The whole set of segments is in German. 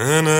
Da er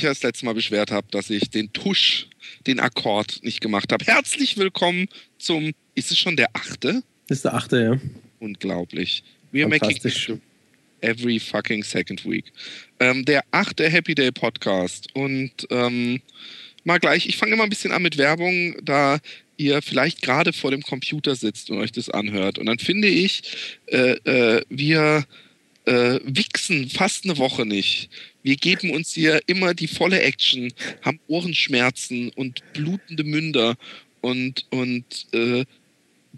sich ja das letzte Mal beschwert hat, dass ich den Tusch, den Akkord nicht gemacht habe. Herzlich willkommen zum, ist es schon der achte? Ist der achte, ja. Unglaublich. We are making history every fucking second week. Ähm, der achte Happy Day Podcast. Und ähm, mal gleich, ich fange immer ein bisschen an mit Werbung, da ihr vielleicht gerade vor dem Computer sitzt und euch das anhört. Und dann finde ich, äh, äh, wir äh, wichsen fast eine Woche nicht. Wir geben uns hier immer die volle Action, haben Ohrenschmerzen und blutende Münder und, und äh,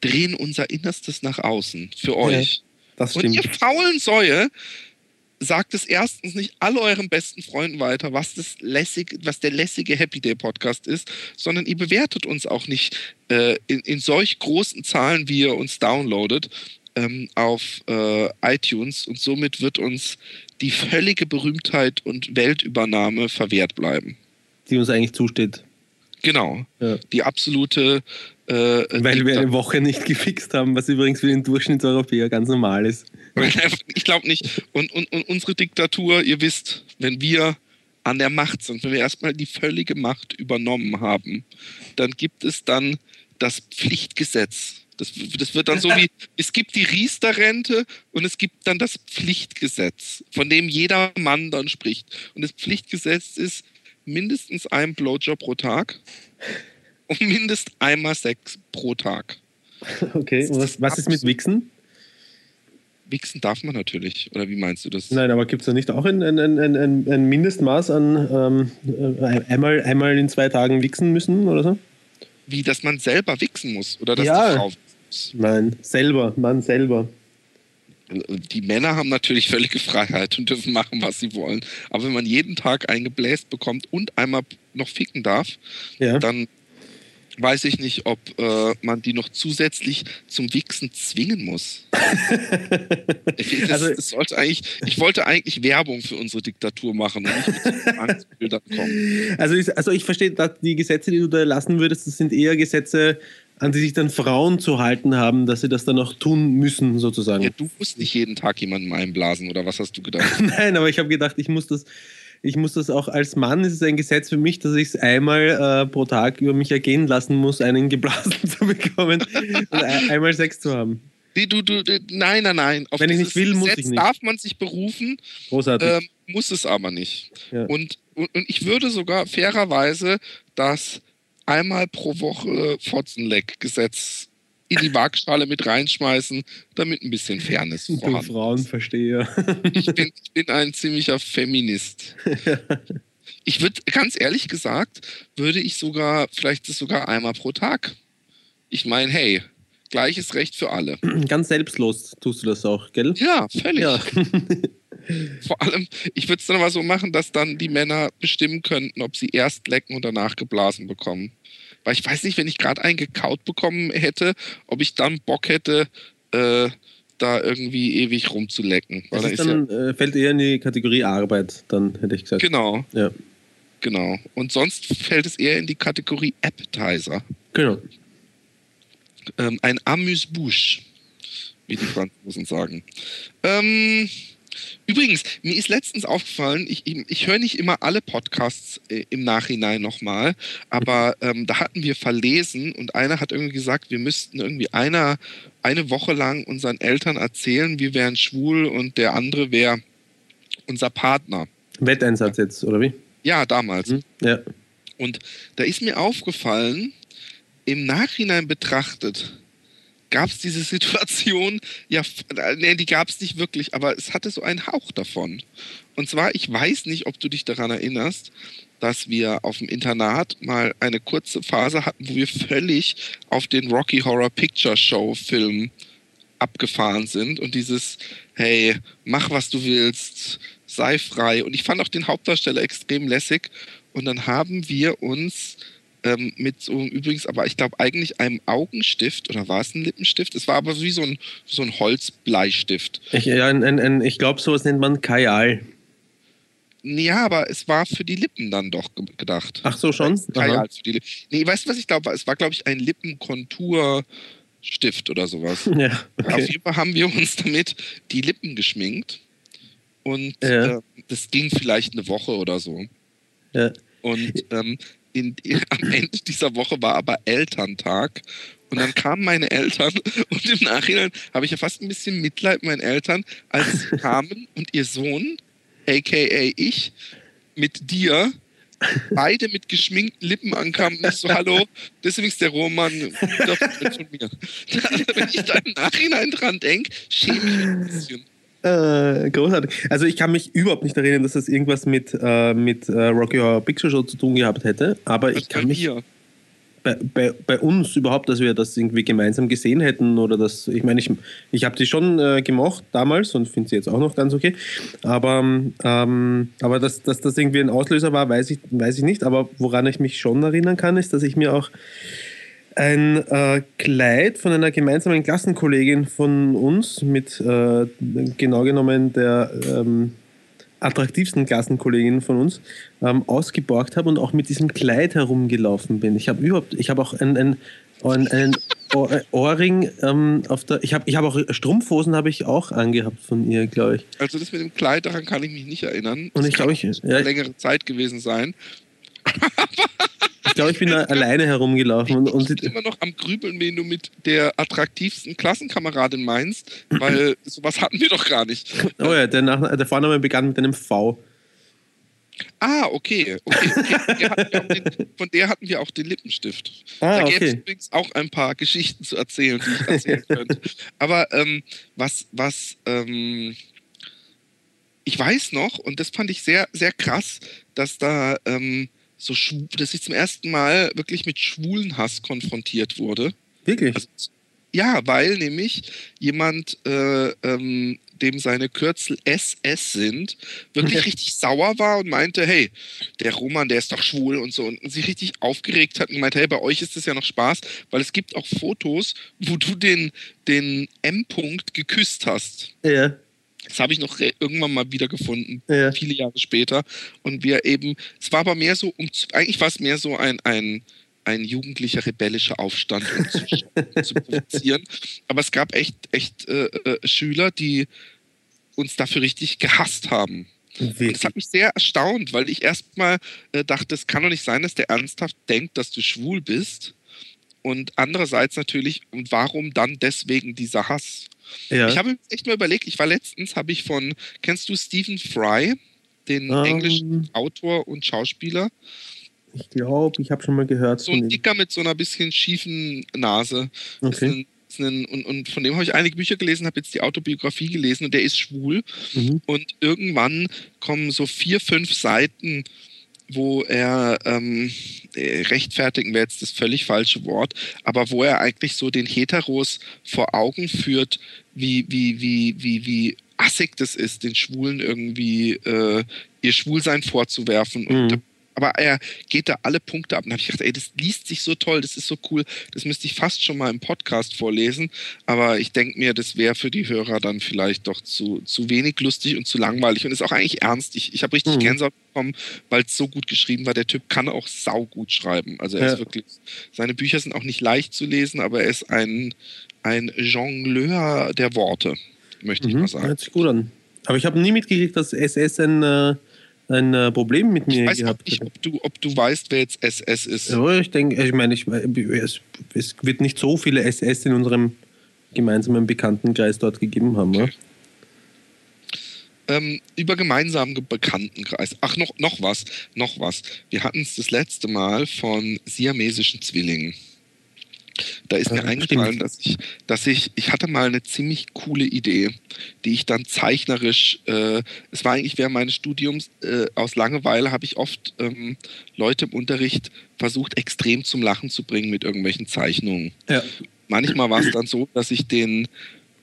drehen unser Innerstes nach außen für euch. Ja, und ihr faulen Säue sagt es erstens nicht all euren besten Freunden weiter, was, das lässig, was der lässige Happy Day Podcast ist, sondern ihr bewertet uns auch nicht äh, in, in solch großen Zahlen, wie ihr uns downloadet ähm, auf äh, iTunes und somit wird uns die völlige Berühmtheit und Weltübernahme verwehrt bleiben. Die uns eigentlich zusteht. Genau. Ja. Die absolute. Äh, Weil wir eine Woche nicht gefixt haben, was übrigens für den Durchschnittseuropäer ganz normal ist. Ich glaube nicht. Und, und, und unsere Diktatur, ihr wisst, wenn wir an der Macht sind, wenn wir erstmal die völlige Macht übernommen haben, dann gibt es dann das Pflichtgesetz. Das, das wird dann so wie, es gibt die Riester-Rente und es gibt dann das Pflichtgesetz, von dem jeder Mann dann spricht. Und das Pflichtgesetz ist mindestens ein Blowjob pro Tag und mindest einmal Sex pro Tag. Okay, und was, was ist mit Wichsen? Wichsen darf man natürlich. Oder wie meinst du das? Nein, aber gibt es da nicht auch ein, ein, ein, ein, ein Mindestmaß an ähm, äh, einmal, einmal in zwei Tagen wichsen müssen oder so? Wie, dass man selber wichsen muss oder dass Ja. die Frau wichsen muss. Nein, selber, Mann selber. Die Männer haben natürlich völlige Freiheit und dürfen machen, was sie wollen. Aber wenn man jeden Tag eingebläst bekommt und einmal noch ficken darf, Ja. dann weiß ich nicht, ob äh, man die noch zusätzlich zum Wichsen zwingen muss. das, Also- das sollte eigentlich, ich wollte eigentlich Werbung für unsere Diktatur machen und nicht mit so Angstbildern kommen. Also ich, also ich verstehe, dass die Gesetze, die du da erlassen würdest, das sind eher Gesetze, an die sich dann Frauen zu halten haben, dass sie das dann auch tun müssen, sozusagen. Ja, du musst nicht jeden Tag jemandem einblasen, oder was hast du gedacht? Nein, aber ich habe gedacht, ich muss das, ich muss das auch als Mann, ist es ein Gesetz für mich, dass ich es einmal äh, pro Tag über mich ergehen lassen muss, einen geblasen zu bekommen und ein, einmal Sex zu haben. Du, du, nein, nein, nein. Auf Wenn ich nicht will, muss Gesetz ich nicht. darf man sich berufen, Großartig. ähm, muss es aber nicht. Ja. Und, und, und ich würde sogar fairerweise das einmal pro Woche Fotzenleck-Gesetz in die Waagschale mit reinschmeißen, damit ein bisschen Fairness du vorhanden Frauenversteher. ich bin, ich bin ein ziemlicher Feminist. Ich würde, ganz ehrlich gesagt, würde ich sogar, vielleicht das sogar einmal pro Tag. Ich meine, hey, gleiches Recht für alle. Ganz selbstlos tust du das auch, gell? Ja, völlig. Ja. Vor allem, ich würde es dann aber so machen, dass dann die Männer bestimmen könnten, ob sie erst lecken und danach geblasen bekommen. Weil ich weiß nicht, wenn ich gerade einen gekaut bekommen hätte, ob ich dann Bock hätte, äh, da irgendwie ewig rumzulecken. Weil Das da ist ist ja, dann, äh, fällt eher in die Kategorie Arbeit, dann hätte ich gesagt. genau, Ja, genau. Und sonst fällt es eher in die Kategorie Appetizer. genau. Ähm, ein Amuse-Bouche, wie die Franzosen sagen. Ähm, übrigens, mir ist letztens aufgefallen, ich, ich, höre nicht immer alle Podcasts äh, im Nachhinein nochmal, aber ähm, da hatten wir verlesen und einer hat irgendwie gesagt, wir müssten irgendwie einer, eine Woche lang unseren Eltern erzählen, wir wären schwul und der andere wäre unser Partner. Wetteinsatz jetzt, oder wie? Ja, damals. Hm? Ja. Und da ist mir aufgefallen, im Nachhinein betrachtet, gab es diese Situation, ja, äh, nee, die gab es nicht wirklich, aber es hatte so einen Hauch davon. Und zwar, ich weiß nicht, ob du dich daran erinnerst, dass wir auf dem Internat mal eine kurze Phase hatten, wo wir völlig auf den Rocky Horror Picture Show Film abgefahren sind und dieses, hey, mach was du willst, sei frei. Und ich fand auch den Hauptdarsteller extrem lässig. Und dann haben wir uns ähm, mit so übrigens, aber ich glaube eigentlich einem Augenstift oder war es ein Lippenstift? Es war aber wie so ein, so ein Holzbleistift. Ich, ja, ein, ein, ein, ich glaube, sowas nennt man Kajal. Ja, aber es war für die Lippen dann doch gedacht. Ach so, schon? Kajal für die Lippen. Nee, weißt du, was ich glaube? Es war, glaube ich, ein Lippenkonturstift oder sowas. Ja, okay. Auf jeden Fall haben wir uns damit die Lippen geschminkt. Und Ja. äh, das ging vielleicht eine Woche oder so. Ja. Und ähm, in, am Ende dieser Woche war aber Elterntag. Und dann kamen meine Eltern und im Nachhinein habe ich ja fast ein bisschen Mitleid mit meinen Eltern, als sie kamen und ihr Sohn, aka ich, mit dir, beide mit geschminkten Lippen ankamen und ich so, hallo, deswegen ist der Roman von mir. Wenn ich da im Nachhinein dran denke, schäme ich mich ein bisschen. Äh, großartig. Also ich kann mich überhaupt nicht erinnern, dass das irgendwas mit, äh, mit äh, Rocky Horror Picture Show zu tun gehabt hätte. Aber ich kann mich hier. bei, bei, bei uns überhaupt, dass wir das irgendwie gemeinsam gesehen hätten oder das, ich meine, ich, ich habe die schon äh, gemocht damals und finde sie jetzt auch noch ganz okay. Aber, ähm, aber dass, dass das irgendwie ein Auslöser war, weiß ich, weiß ich nicht. Aber woran ich mich schon erinnern kann, ist, dass ich mir auch ein äh, Kleid von einer gemeinsamen Klassenkollegin von uns mit äh, genau genommen der ähm, attraktivsten Klassenkollegin von uns ähm, ausgeborgt habe und auch mit diesem Kleid herumgelaufen bin. Ich habe überhaupt, ich habe auch ein, ein, ein, einen Ohr, Ohrring ähm, auf der, ich habe ich hab auch Strumpfhosen habe ich auch angehabt von ihr, glaube ich. Also das mit dem Kleid, daran kann ich mich nicht erinnern. Und Das ich glaube, ich, ja, längere Zeit gewesen sein. ich, glaube, ich bin da alleine herumgelaufen und, und ich bin immer noch am Grübeln, wen du mit der attraktivsten Klassenkameradin meinst, weil sowas hatten wir doch gar nicht. oh ja, der, Nach der Vorname begann mit einem V. Ah, okay. okay, okay. Den, von der hatten wir auch den Lippenstift. Ah, da gäbe es übrigens auch ein paar Geschichten zu erzählen, die ich erzählen könnte. Aber ähm, was, was, ähm, ich weiß noch, und das fand ich sehr, sehr krass, dass da ähm, so, dass ich zum ersten Mal wirklich mit schwulen Hass konfrontiert wurde. Wirklich? Also, ja, weil nämlich jemand, äh, ähm, dem seine Kürzel SS sind, wirklich richtig sauer war und meinte, hey, der Roman, der ist doch schwul und so. Und sich richtig aufgeregt hat und meinte, hey, bei euch ist das ja noch Spaß, weil es gibt auch Fotos, wo du den, den M-Punkt geküsst hast. ja, Das habe ich noch re- irgendwann mal wieder gefunden, ja. viele Jahre später. Und wir eben, es war aber mehr so, um eigentlich war es mehr so ein, ein, ein jugendlicher rebellischer Aufstand, um zu, zu provozieren. Aber es gab echt, echt äh, äh, Schüler, die uns dafür richtig gehasst haben. Und das hat mich sehr erstaunt, weil ich erstmal äh, dachte, es kann doch nicht sein, dass der ernsthaft denkt, dass du schwul bist. Und andererseits natürlich, und warum dann deswegen dieser Hass? Ja. Ich habe mir echt mal überlegt, ich war letztens, habe ich von, kennst du Stephen Fry, den Ähm, englischen Autor und Schauspieler? Ich glaube, ich habe schon mal gehört So ein. Dicker mit so einer bisschen schiefen Nase. Okay. ein, ist ein, und, und von dem habe ich einige Bücher gelesen, habe jetzt die Autobiografie gelesen und der ist schwul. Mhm. Und irgendwann kommen so vier, fünf Seiten, wo er ähm, äh, rechtfertigen wäre jetzt das völlig falsche Wort, aber wo er eigentlich so den Heteros vor Augen führt, wie, wie, wie, wie, wie assig das ist, den Schwulen irgendwie äh, ihr Schwulsein vorzuwerfen. Und Mhm. Aber er geht da alle Punkte ab. Und da habe ich gedacht, ey, das liest sich so toll, das ist so cool, das müsste ich fast schon mal im Podcast vorlesen. Aber ich denke mir, das wäre für die Hörer dann vielleicht doch zu, zu wenig lustig und zu langweilig und ist auch eigentlich ernst. Ich, ich habe richtig Mhm. Gänsehaut bekommen, weil es so gut geschrieben war. Der Typ kann auch saugut schreiben. Also er Ja. ist wirklich, seine Bücher sind auch nicht leicht zu lesen, aber er ist ein, ein Jongleur der Worte, möchte ich Mhm. mal sagen. Hört sich gut an. Aber ich habe nie mitgekriegt, dass SS ein, äh, ein äh, Problem mit Ich mir weiß auch gehabt nicht, ob du, ob du weißt, wer jetzt SS ist. Ja, ich denke, ich meine, ich, es, es wird nicht so viele SS in unserem gemeinsamen Bekanntenkreis dort gegeben haben. Ja? ähm, über gemeinsamen Ge- Bekanntenkreis. Ach, noch, noch was, noch was. Wir hatten es das letzte Mal von siamesischen Zwillingen. Da ist mir eingefallen, dass ich, dass ich, ich hatte mal eine ziemlich coole Idee, die ich dann zeichnerisch, äh, es war eigentlich während meines Studiums, äh, aus Langeweile habe ich oft ähm, Leute im Unterricht versucht, extrem zum Lachen zu bringen mit irgendwelchen Zeichnungen. Ja. Manchmal war es dann so, dass ich den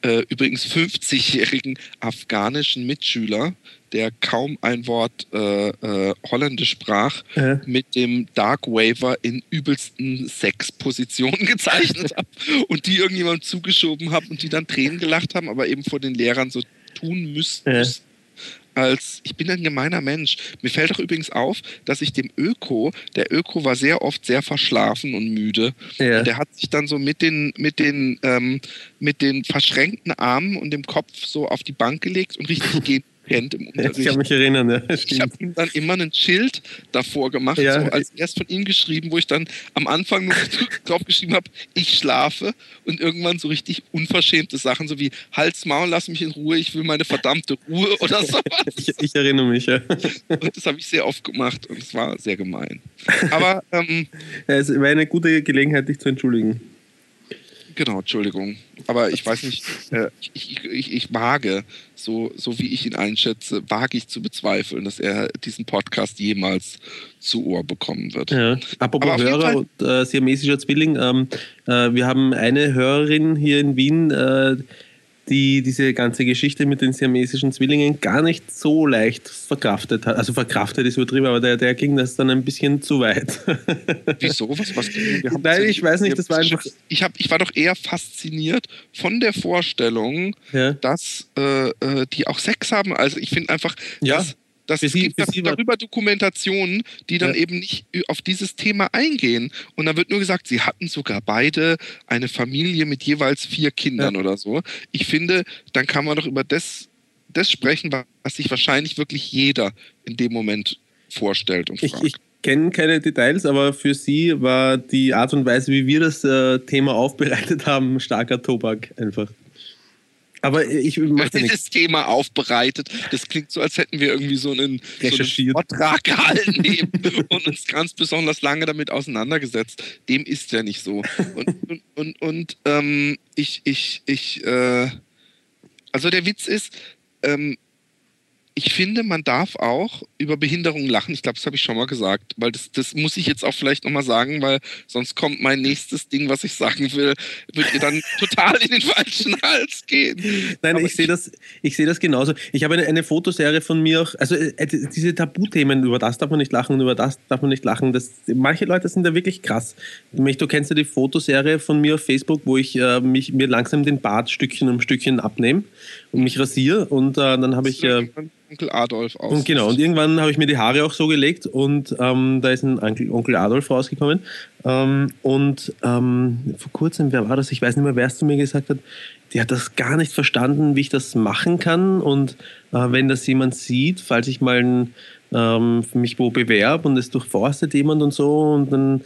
äh, übrigens 50-jährigen afghanischen Mitschüler, der kaum ein Wort äh, äh, Holländisch sprach, ja. mit dem Dark Waver in übelsten Sexpositionen gezeichnet habe und die irgendjemandem zugeschoben habe und die dann Tränen gelacht haben, aber eben vor den Lehrern so tun müssten. Ja als ich bin ein gemeiner Mensch. Mir fällt auch übrigens auf, dass ich dem Öko, der Öko war sehr oft sehr verschlafen und müde. Ja. Und der hat sich dann so mit den, mit den, ähm, mit den verschränkten Armen und dem Kopf so auf die Bank gelegt und richtig gehen kennt im Unterricht. Ich kann mich erinnern, ja. Ich habe ihm dann immer ein Schild davor gemacht, ja. so als erst von ihm geschrieben, wo ich dann am Anfang nur drauf geschrieben habe, ich schlafe und irgendwann so richtig unverschämte Sachen, so wie Hals, Maul, lass mich in Ruhe, ich will meine verdammte Ruhe oder sowas. ich, ich erinnere mich, ja. Und das habe ich sehr oft gemacht und es war sehr gemein. Aber ähm, ja, es war eine gute Gelegenheit, dich zu entschuldigen. Genau, Entschuldigung. Aber ich weiß nicht, äh, ich, ich, ich wage, so, so wie ich ihn einschätze, wage ich zu bezweifeln, dass er diesen Podcast jemals zu Ohr bekommen wird. Ja. Apropos Hörer und äh, siamesischer Zwilling, ähm, äh, wir haben eine Hörerin hier in Wien, äh, die diese ganze Geschichte mit den siamesischen Zwillingen gar nicht so leicht verkraftet hat. Also verkraftet ist übertrieben, aber der, der ging das dann ein bisschen zu weit. Wieso? Was, was Nein, ich weiß nicht, das war einfach... Ich, hab, ich war doch eher fasziniert von der Vorstellung, ja. dass äh, äh die auch Sex haben. Also ich finde einfach, ja. dass das, es gibt das, darüber Dokumentationen, die dann ja. eben nicht auf dieses Thema eingehen. Und da wird nur gesagt, sie hatten sogar beide eine Familie mit jeweils vier Kindern ja. oder so. Ich finde, dann kann man doch über das, das sprechen, was sich wahrscheinlich wirklich jeder in dem Moment vorstellt und fragt. Ich, ich kenne keine Details, aber für Sie war die Art und Weise, wie wir das äh, Thema aufbereitet haben, starker Tobak einfach. Aber ich mache dieses Thema aufbereitet. Das klingt so, als hätten wir irgendwie so einen, so einen Vortrag gehalten und uns ganz besonders lange damit auseinandergesetzt. Dem ist ja nicht so. Und, und, und, und ähm, ich, ich, ich, äh, also der Witz ist, ähm, ich finde, man darf auch über Behinderung lachen. Ich glaube, das habe ich schon mal gesagt, weil das, das muss ich jetzt auch vielleicht nochmal sagen, weil sonst kommt mein nächstes Ding, was ich sagen will, wird ihr dann total in den falschen Hals gehen. Nein, Aber ich sehe das, ich sehe das genauso. Ich habe eine, eine Fotoserie von mir auch, also äh, diese Tabuthemen, über das darf man nicht lachen und über das darf man nicht lachen. Das, manche Leute sind da wirklich krass. Du kennst ja die Fotoserie von mir auf Facebook, wo ich äh, mich, mir langsam den Bart Stückchen um Stückchen abnehme und mich rasiere und äh, dann habe ich. Onkel Adolf aus. Und genau, und irgendwann habe ich mir die Haare auch so gelegt und ähm, da ist ein Onkel, Onkel Adolf rausgekommen. Ähm, und ähm, vor kurzem, wer war das? Ich weiß nicht mehr, wer es zu mir gesagt hat. Die hat das gar nicht verstanden, wie ich das machen kann. Und äh, wenn das jemand sieht, falls ich mal ein, ähm, mich wo bewerbe und es durchforstet jemand und so, und dann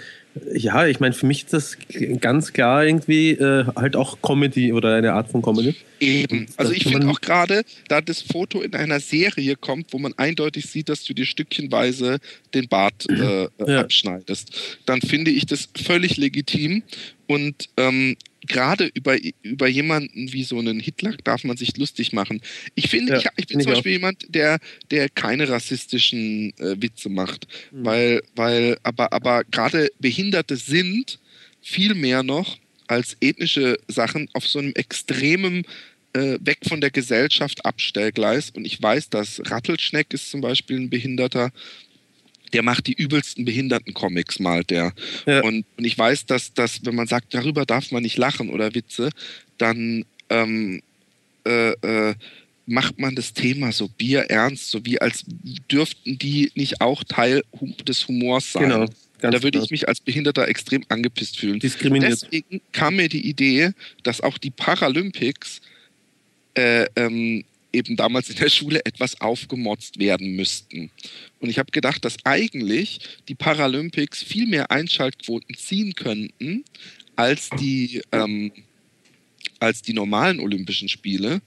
ja, ich meine, für mich ist das ganz klar irgendwie äh, halt auch Comedy oder eine Art von Comedy. Eben. Also ich finde auch gerade, da das Foto in einer Serie kommt, wo man eindeutig sieht, dass du dir stückchenweise den Bart äh, ja. abschneidest, dann finde ich das völlig legitim. Und ähm, gerade über, über jemanden wie so einen Hitler darf man sich lustig machen. Ich finde, ja, ich, ich, bin zum Beispiel auch. jemand, der, der keine rassistischen äh, Witze macht, mhm. weil, weil, aber, aber gerade Behinderte sind viel mehr noch als ethnische Sachen auf so einem extremen äh, weg von der Gesellschaft Abstellgleis. Und ich weiß, dass Rattelschneck ist zum Beispiel ein Behinderter, der macht die übelsten Behinderten-Comics, malt der. Ja. Und, und ich weiß, dass, dass, wenn man sagt, darüber darf man nicht lachen oder Witze, dann ähm, äh, äh, macht man das Thema so bierernst, so wie als dürften die nicht auch Teil des Humors sein. Genau. da würde ich mich als Behinderter extrem angepisst fühlen. Diskriminiert. Deswegen kam mir die Idee, dass auch die Paralympics äh, ähm, eben damals in der Schule etwas aufgemotzt werden müssten. Und ich habe gedacht, dass eigentlich die Paralympics viel mehr Einschaltquoten ziehen könnten als die, ähm, als die normalen Olympischen Spiele,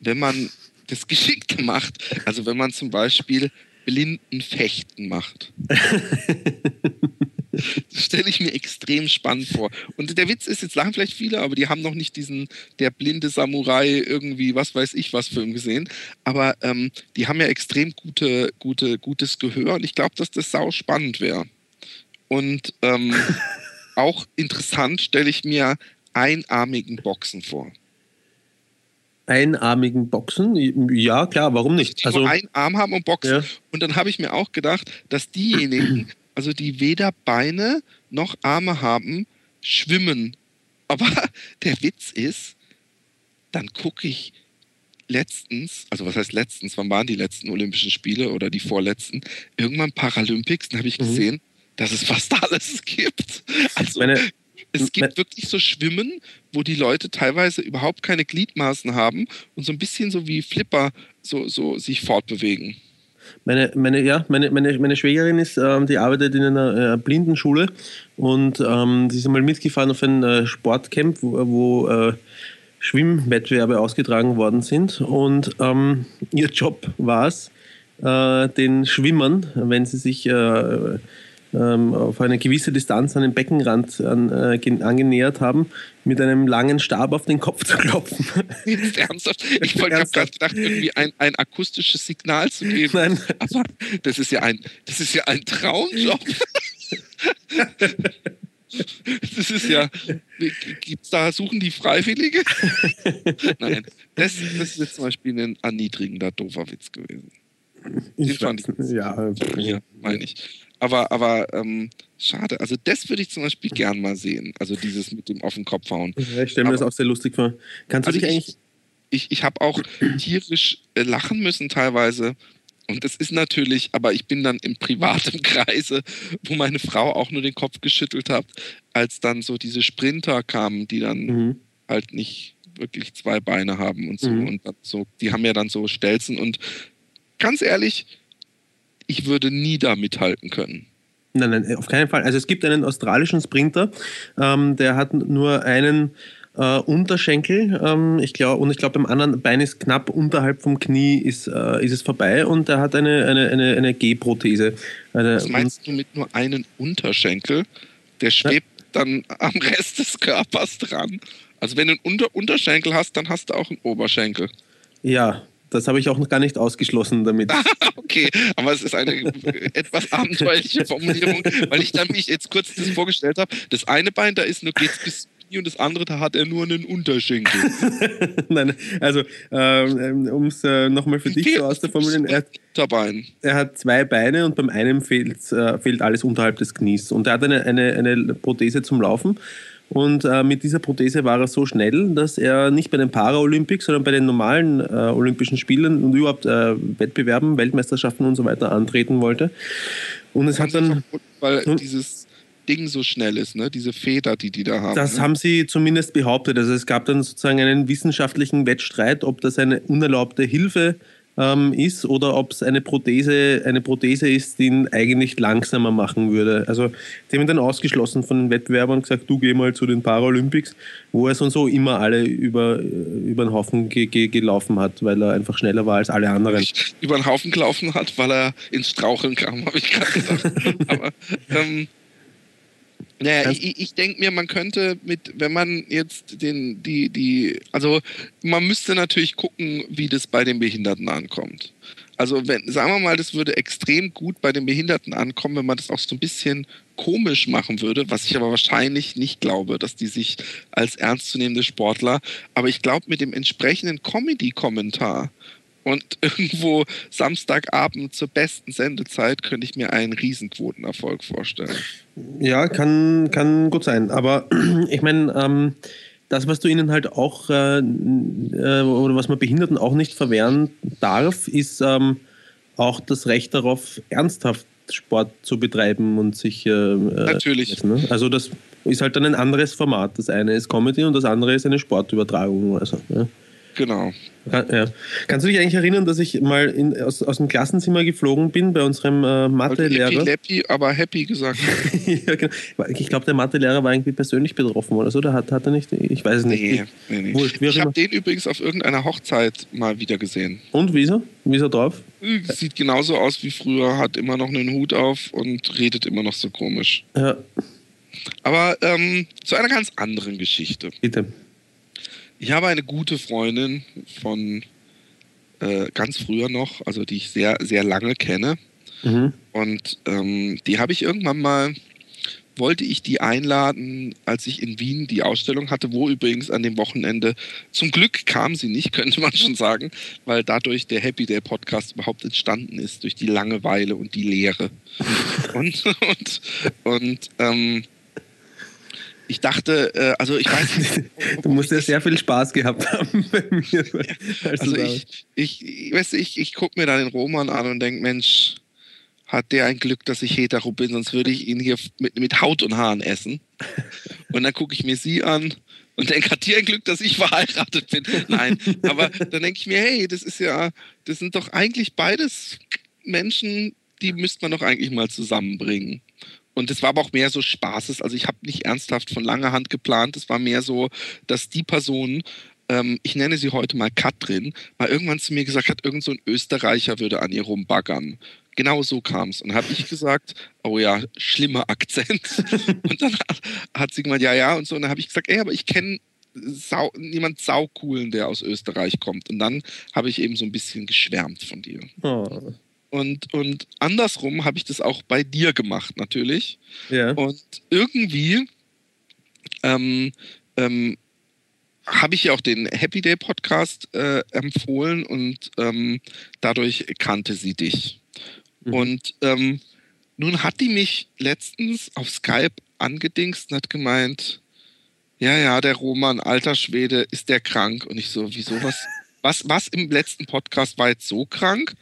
wenn man das geschickt macht. Also wenn man zum Beispiel blinden Fechten macht. das stelle ich mir extrem spannend vor. Und der Witz ist, jetzt lachen vielleicht viele, aber die haben noch nicht diesen, der blinde Samurai irgendwie, was weiß ich, was Film gesehen. Aber ähm, die haben ja extrem gute, gute, gutes Gehör und ich glaube, dass das sau spannend wäre. Und ähm, auch interessant stelle ich mir einarmigen Boxen vor einarmigen Boxen? Ja, klar, warum nicht? Also einen Arm haben und boxen. Ja. Und dann habe ich mir auch gedacht, dass diejenigen, also die weder Beine noch Arme haben, schwimmen. Aber der Witz ist, dann gucke ich letztens, also was heißt letztens, wann waren die letzten Olympischen Spiele oder die vorletzten? Irgendwann Paralympics, dann habe ich mhm. gesehen, dass es fast alles gibt. Also Meine, es gibt wirklich so Schwimmen, wo die Leute teilweise überhaupt keine Gliedmaßen haben und so ein bisschen so wie Flipper so, so sich fortbewegen. Meine, meine, ja, meine, meine, meine Schwägerin ist, ähm, die arbeitet in einer äh, Blindenschule und ähm, sie ist einmal mitgefahren auf ein äh, Sportcamp, wo, wo äh, Schwimmwettbewerbe ausgetragen worden sind. Und ähm, ihr Job war es, äh, den Schwimmern, wenn sie sich äh, ähm, auf eine gewisse Distanz an den Beckenrand an, äh, angenähert haben, mit einem langen Stab auf den Kopf zu klopfen. Ernsthaft? Ich habe gerade gedacht, irgendwie ein, ein akustisches Signal zu geben. Nein. Aber das ist ja ein, das ist ja ein Traumjob. Das ist ja, gibt's da, suchen die Freiwillige? Nein, das, das ist jetzt zum Beispiel ein erniedrigender, doofer Witz gewesen. Den ich fand ich. Ja, ja meine ich. Aber, aber ähm, schade. Also das würde ich zum Beispiel gern mal sehen. Also dieses mit dem auf den Kopf hauen. Ja, ich stelle mir aber, das auch sehr lustig vor. Kannst du also dich eigentlich... Ich, ich, ich habe auch tierisch äh, lachen müssen teilweise. Und das ist natürlich, aber ich bin dann im privaten Kreise, wo meine Frau auch nur den Kopf geschüttelt hat, als dann so diese Sprinter kamen, die dann mhm. halt nicht wirklich zwei Beine haben und so. Mhm. Und so, die haben ja dann so Stelzen und ganz ehrlich, ich würde nie da mithalten können. Nein, nein, auf keinen Fall. Also es gibt einen australischen Sprinter, ähm, der hat nur einen äh, Unterschenkel, ähm, ich glaube, und ich glaube, beim anderen Bein ist knapp unterhalb vom Knie ist, äh, ist es vorbei und er hat eine, eine, eine, eine G-Prothese. Was meinst du mit nur einem Unterschenkel? Der schwebt ja. dann am Rest des Körpers dran. Also wenn du einen Unter Unterschenkel hast, dann hast du auch einen Oberschenkel. Ja, das habe ich auch noch gar nicht ausgeschlossen damit. okay, aber es ist eine etwas abenteuerliche Formulierung, weil ich dann mich jetzt kurz das vorgestellt habe. Das eine Bein, da ist nur geht's bis und das andere, da hat er nur einen Unterschenkel. Nein, also ähm, um es äh, nochmal für dich so auszuformulieren, er, er, hat zwei Beine und beim einen fehlt, äh, fehlt alles unterhalb des Knies. Und er hat eine, eine, eine Prothese zum Laufen und äh, mit dieser Prothese war er so schnell, dass er nicht bei den Paralympics, sondern bei den normalen äh, Olympischen Spielen und überhaupt äh, Wettbewerben, Weltmeisterschaften und so weiter antreten wollte. Und es hat dann. Weil hm? dieses Ding so schnell ist, ne? diese Feder, die die da haben. Das ne? haben sie zumindest behauptet. Also es gab dann sozusagen einen wissenschaftlichen Wettstreit, ob das eine unerlaubte Hilfe ist ähm, ist oder ob es eine Prothese, eine Prothese ist, die ihn eigentlich langsamer machen würde. Also die haben ihn dann ausgeschlossen von den Wettbewerbern und gesagt, du geh mal zu den Paralympics, wo er so und so immer alle über, über den Haufen ge ge gelaufen hat, weil er einfach schneller war als alle anderen. Über den Haufen gelaufen hat, weil er ins Straucheln kam, habe ich gerade gesagt. Aber ähm, naja, ich, ich denke mir, man könnte mit, wenn man jetzt den, die, die, also man müsste natürlich gucken, wie das bei den Behinderten ankommt. Also wenn, sagen wir mal, das würde extrem gut bei den Behinderten ankommen, wenn man das auch so ein bisschen komisch machen würde, was ich aber wahrscheinlich nicht glaube, dass die sich als ernstzunehmende Sportler, aber ich glaube mit dem entsprechenden Comedy-Kommentar und irgendwo Samstagabend zur besten Sendezeit könnte ich mir einen Riesenquotenerfolg vorstellen. Ja, kann, kann gut sein. Aber ich meine, ähm, das, was du ihnen halt auch, äh, äh, oder was man Behinderten auch nicht verwehren darf, ist ähm, auch das Recht darauf, ernsthaft Sport zu betreiben und sich. Äh, äh Natürlich. Ne? Also, das ist halt dann ein anderes Format. Das eine ist Comedy und das andere ist eine Sportübertragung. Also, ja. Genau. Ja. Kannst du dich eigentlich erinnern, dass ich mal in, aus, aus dem Klassenzimmer geflogen bin bei unserem äh, Mathelehrer? Happy, aber happy gesagt. ja, genau. Ich glaube, der Mathelehrer war irgendwie persönlich betroffen oder so. Der hat, hat er nicht, ich weiß es nicht. Nee, nee, nee. Wurscht, ich habe den übrigens auf irgendeiner Hochzeit mal wieder gesehen. Und wieso? Wieso drauf? Sieht genauso aus wie früher, hat immer noch einen Hut auf und redet immer noch so komisch. Ja. Aber ähm, zu einer ganz anderen Geschichte. Bitte. Ich habe eine gute Freundin von äh, ganz früher noch, also die ich sehr, sehr lange kenne. Mhm. Und ähm, die habe ich irgendwann mal, wollte ich die einladen, als ich in Wien die Ausstellung hatte, wo übrigens an dem Wochenende, zum Glück kam sie nicht, könnte man schon sagen, weil dadurch der Happy Day Podcast überhaupt entstanden ist, durch die Langeweile und die Leere. und, und, und ähm, ich dachte, äh, also ich weiß nicht. du musst ja sehr viel Spaß gehabt haben bei mir. Also ich, ich, weißt du, ich, ich gucke mir da den Roman an und denke, Mensch, hat der ein Glück, dass ich hetero bin, sonst würde ich ihn hier mit, mit Haut und Haaren essen. Und dann gucke ich mir sie an und denke, hat die ein Glück, dass ich verheiratet bin? Nein, aber dann denke ich mir, hey, das ist ja, das sind doch eigentlich beides Menschen, die müsste man doch eigentlich mal zusammenbringen. Und es war aber auch mehr so Spaßes. Also ich habe nicht ernsthaft von langer Hand geplant. Es war mehr so, dass die Person, ähm, ich nenne sie heute mal Katrin, mal irgendwann zu mir gesagt hat, irgend so ein Österreicher würde an ihr rumbaggern. Genau so kam es. Und habe ich gesagt, oh ja, schlimmer Akzent. und dann hat, sie gemeint, ja, ja, und so. Und dann habe ich gesagt, ey, aber ich kenne Sau, niemand saukoolen, der aus Österreich kommt. Und dann habe ich eben so ein bisschen geschwärmt von dir. Oh. Und, und andersrum habe ich das auch bei dir gemacht, natürlich. Ja. Und irgendwie ähm, ähm, habe ich ja auch den Happy Day Podcast äh, empfohlen und ähm, dadurch kannte sie dich. Mhm. Und ähm, nun hat die mich letztens auf Skype angedingst und hat gemeint, ja, ja, der Roman, alter Schwede, ist der krank? Und ich so, wieso, was, was, was im letzten Podcast war jetzt so krank?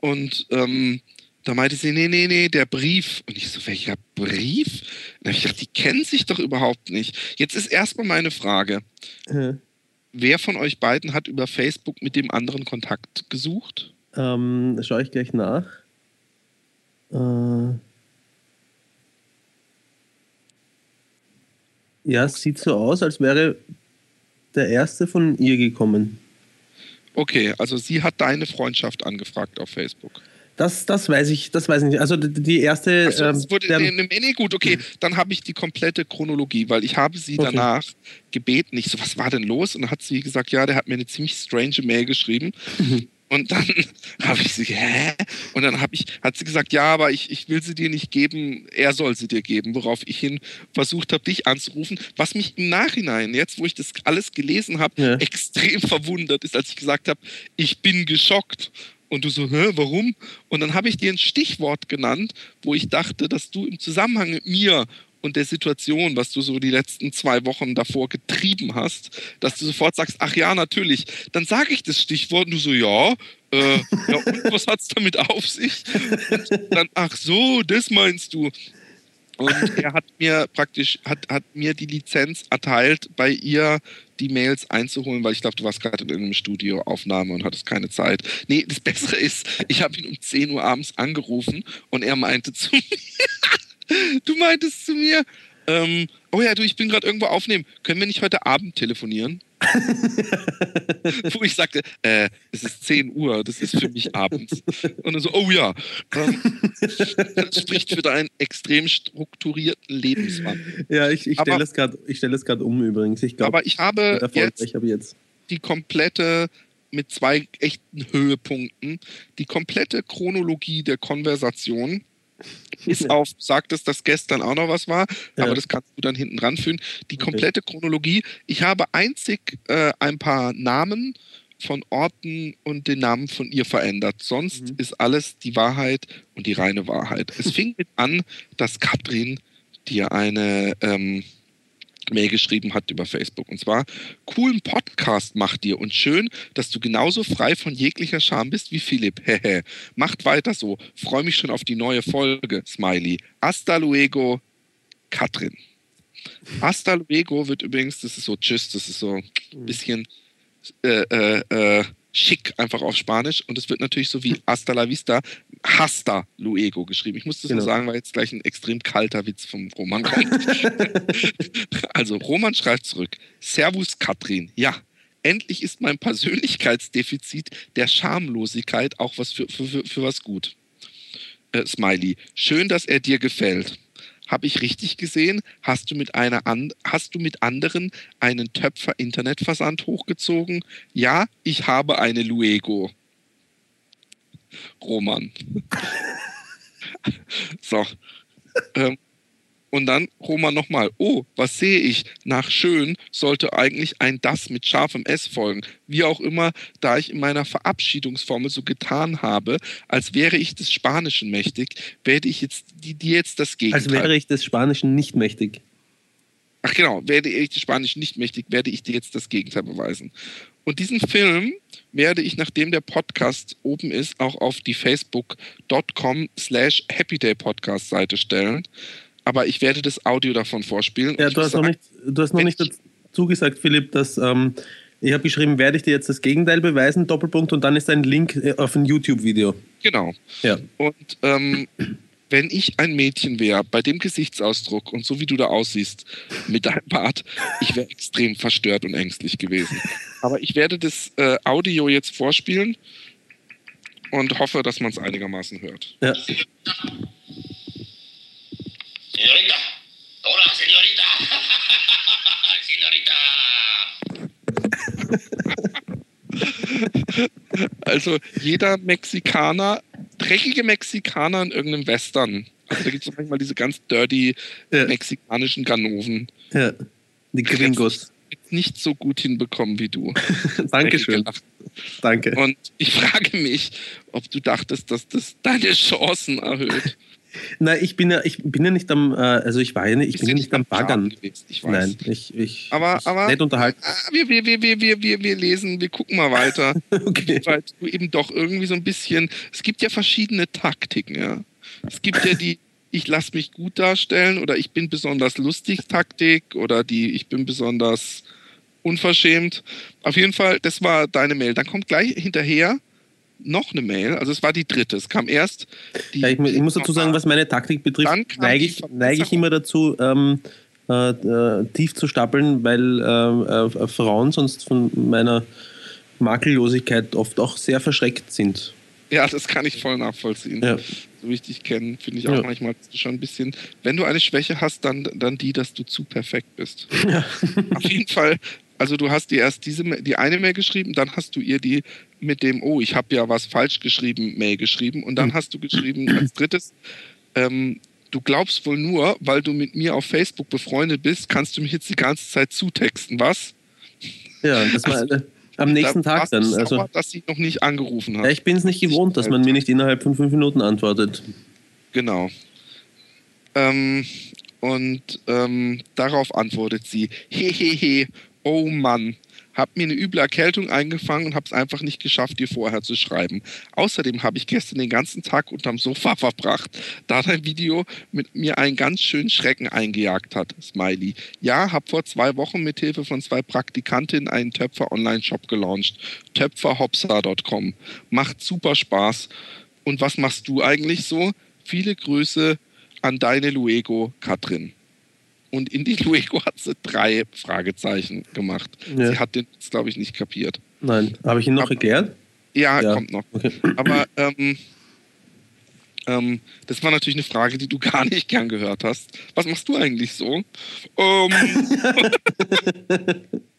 Und ähm, da meinte sie, nee, nee, nee, der Brief. Und ich so, welcher Brief? Und ich gedacht, die kennen sich doch überhaupt nicht. Jetzt ist erstmal meine Frage. Mhm. Wer von euch beiden hat über Facebook mit dem anderen Kontakt gesucht? Ähm, schaue ich gleich nach. Äh ja, es sieht so aus, als wäre der erste von ihr gekommen. Okay, also sie hat deine Freundschaft angefragt auf Facebook. Das, das weiß ich, das weiß ich nicht. Also die erste. Also, ähm, wurde, der, nee, nee, gut, okay, dann habe ich die komplette Chronologie, weil ich habe sie okay. danach gebeten. Ich so, was war denn los? Und dann hat sie gesagt, ja, der hat mir eine ziemlich strange Mail geschrieben. Mhm. Und dann habe ich sie, hä? Und dann habe ich, hat sie gesagt, ja, aber ich, ich will sie dir nicht geben, er soll sie dir geben, worauf ich hin versucht habe, dich anzurufen. Was mich im Nachhinein, jetzt wo ich das alles gelesen habe, ja. extrem verwundert ist, als ich gesagt habe, ich bin geschockt. Und du so, hä, warum? Und dann habe ich dir ein Stichwort genannt, wo ich dachte, dass du im Zusammenhang mit mir und der Situation, was du so die letzten zwei Wochen davor getrieben hast, dass du sofort sagst, ach ja, natürlich. Dann sage ich das Stichwort und du so, ja, äh, ja und was hat es damit auf sich? Und dann, ach so, das meinst du. Und er hat mir praktisch, hat, hat mir die Lizenz erteilt, bei ihr die Mails einzuholen, weil ich glaube, du warst gerade in irgendeinem Studioaufnahme und hattest keine Zeit. Nee, das Bessere ist, ich habe ihn um 10 Uhr abends angerufen und er meinte zu mir, du meintest zu mir, ähm, oh ja, du, ich bin gerade irgendwo aufnehmen. Können wir nicht heute Abend telefonieren? Wo ich sagte, äh, es ist 10 Uhr, das ist für mich abends. Und dann so, oh ja, das spricht für deinen extrem strukturierten Lebenswandel. Ja, ich, ich stelle es gerade stell um übrigens. Ich glaub, aber ich habe jetzt, ich habe jetzt die komplette mit zwei echten Höhepunkten, die komplette Chronologie der Konversation bis auf, sagtest, dass gestern auch noch was war, ja. aber das kannst du dann hinten ranführen. Die komplette okay. Chronologie. Ich habe einzig äh, ein paar Namen von Orten und den Namen von ihr verändert. Sonst mhm. ist alles die Wahrheit und die reine Wahrheit. Es fing mit an, dass Katrin dir eine ähm, Mail geschrieben hat über Facebook. Und zwar, coolen Podcast macht ihr und schön, dass du genauso frei von jeglicher Scham bist wie Philipp. Macht weiter so. Freue mich schon auf die neue Folge. Smiley. Hasta luego, Katrin. Hasta luego wird übrigens, das ist so Tschüss, das ist so ein bisschen äh, äh, äh, schick einfach auf Spanisch und es wird natürlich so wie Hasta la Vista, Hasta Luego geschrieben. Ich muss das genau. nur sagen, weil jetzt gleich ein extrem kalter Witz vom Roman kommt. also Roman schreibt zurück, Servus Katrin, ja, endlich ist mein Persönlichkeitsdefizit der Schamlosigkeit auch was für, für, für, für was gut. Äh, Smiley, schön, dass er dir gefällt. Habe ich richtig gesehen? Hast du mit einer an, hast du mit anderen einen Töpfer Internetversand hochgezogen? Ja, ich habe eine Luego. Roman. so. Ähm, und dann Roman nochmal, oh, was sehe ich? Nach schön sollte eigentlich ein das mit scharfem S folgen. Wie auch immer, da ich in meiner Verabschiedungsformel so getan habe, als wäre ich des Spanischen mächtig, werde ich jetzt die jetzt das Gegenteil. Als wäre ich des Spanischen nicht mächtig. Ach genau, werde ich des Spanischen nicht mächtig, werde ich dir jetzt das Gegenteil beweisen. Und diesen Film werde ich, nachdem der Podcast oben ist, auch auf die facebook.com slash happydaypodcast Seite stellen aber ich werde das Audio davon vorspielen. Ja, du hast, sagen, noch nicht, du hast noch nicht dazu gesagt, Philipp, dass ähm, ich habe geschrieben, werde ich dir jetzt das Gegenteil beweisen, Doppelpunkt, und dann ist ein Link äh, auf ein YouTube-Video. Genau. Ja. Und ähm, wenn ich ein Mädchen wäre, bei dem Gesichtsausdruck und so wie du da aussiehst, mit deinem Bart, ich wäre extrem verstört und ängstlich gewesen. Aber ich werde das äh, Audio jetzt vorspielen und hoffe, dass man es einigermaßen hört. Ja. Also jeder Mexikaner, dreckige Mexikaner in irgendeinem Western. Also da gibt es manchmal diese ganz dirty ja. mexikanischen Ganoven. Ja, die Gringos. Nicht so gut hinbekommen wie du. Dankeschön. Danke. Und ich frage mich, ob du dachtest, dass das deine Chancen erhöht. Nein, ich bin ja, ich bin ja nicht am, äh, also ich war ja nicht, ich bin ja nicht am Baggern. Ich weiß. Nein, ich, ich, aber, aber nicht unterhalten. Ah, wir, wir, wir, wir, wir, wir lesen, wir gucken mal weiter. okay. Weil du eben doch irgendwie so ein bisschen, es gibt ja verschiedene Taktiken, ja. Es gibt ja die, ich lasse mich gut darstellen oder ich bin besonders lustig Taktik oder die, ich bin besonders unverschämt. Auf jeden Fall, das war deine Mail. Dann kommt gleich hinterher, noch eine Mail. Also es war die dritte. Es kam erst die. Ja, ich, ich, muss dazu sagen, was meine Taktik betrifft, neige ich, neige ich immer dazu, ähm, äh, äh, tief zu stapeln, weil äh, äh, Frauen sonst von meiner Makellosigkeit oft auch sehr verschreckt sind. Ja, das kann ich voll nachvollziehen. Ja. So wie ich dich kenne, finde ich auch ja. manchmal schon ein bisschen, wenn du eine Schwäche hast, dann, dann die, dass du zu perfekt bist. Ja. Auf jeden Fall also du hast dir erst diese die eine Mail geschrieben, dann hast du ihr die mit dem, oh, ich habe ja was falsch geschrieben, Mail geschrieben und dann hm. hast du geschrieben als drittes, ähm, du glaubst wohl nur, weil du mit mir auf Facebook befreundet bist, kannst du mich jetzt die ganze Zeit zutexten, was? Ja, das war also, am nächsten da Tag dann. Sauer, also, dass sie noch nicht angerufen hat. Ja, ich bin es nicht gewohnt, dass man mir nicht innerhalb von fünf Minuten antwortet. Genau. Ähm, und ähm, darauf antwortet sie, hehehe, oh Mann, habe mir eine üble Erkältung eingefangen und habe es einfach nicht geschafft, dir vorher zu schreiben. Außerdem habe ich gestern den ganzen Tag unterm Sofa verbracht, da dein Video mit mir einen ganz schönen Schrecken eingejagt hat. Smiley. Ja, habe vor zwei Wochen mit Hilfe von zwei Praktikantinnen einen Töpfer-Online-Shop gelauncht. Töpferhopsa.com. Macht super Spaß. Und was machst du eigentlich so? Viele Grüße an deine Luego, Katrin und in die Luego hat sie drei Fragezeichen gemacht. Ja. Sie hat den, glaube ich, nicht kapiert. Nein, habe ich ihn noch Aber, erklärt? Ja, ja, kommt noch. Okay. Aber ähm, ähm, das war natürlich eine Frage, die du gar nicht gern gehört hast. Was machst du eigentlich so? Ähm,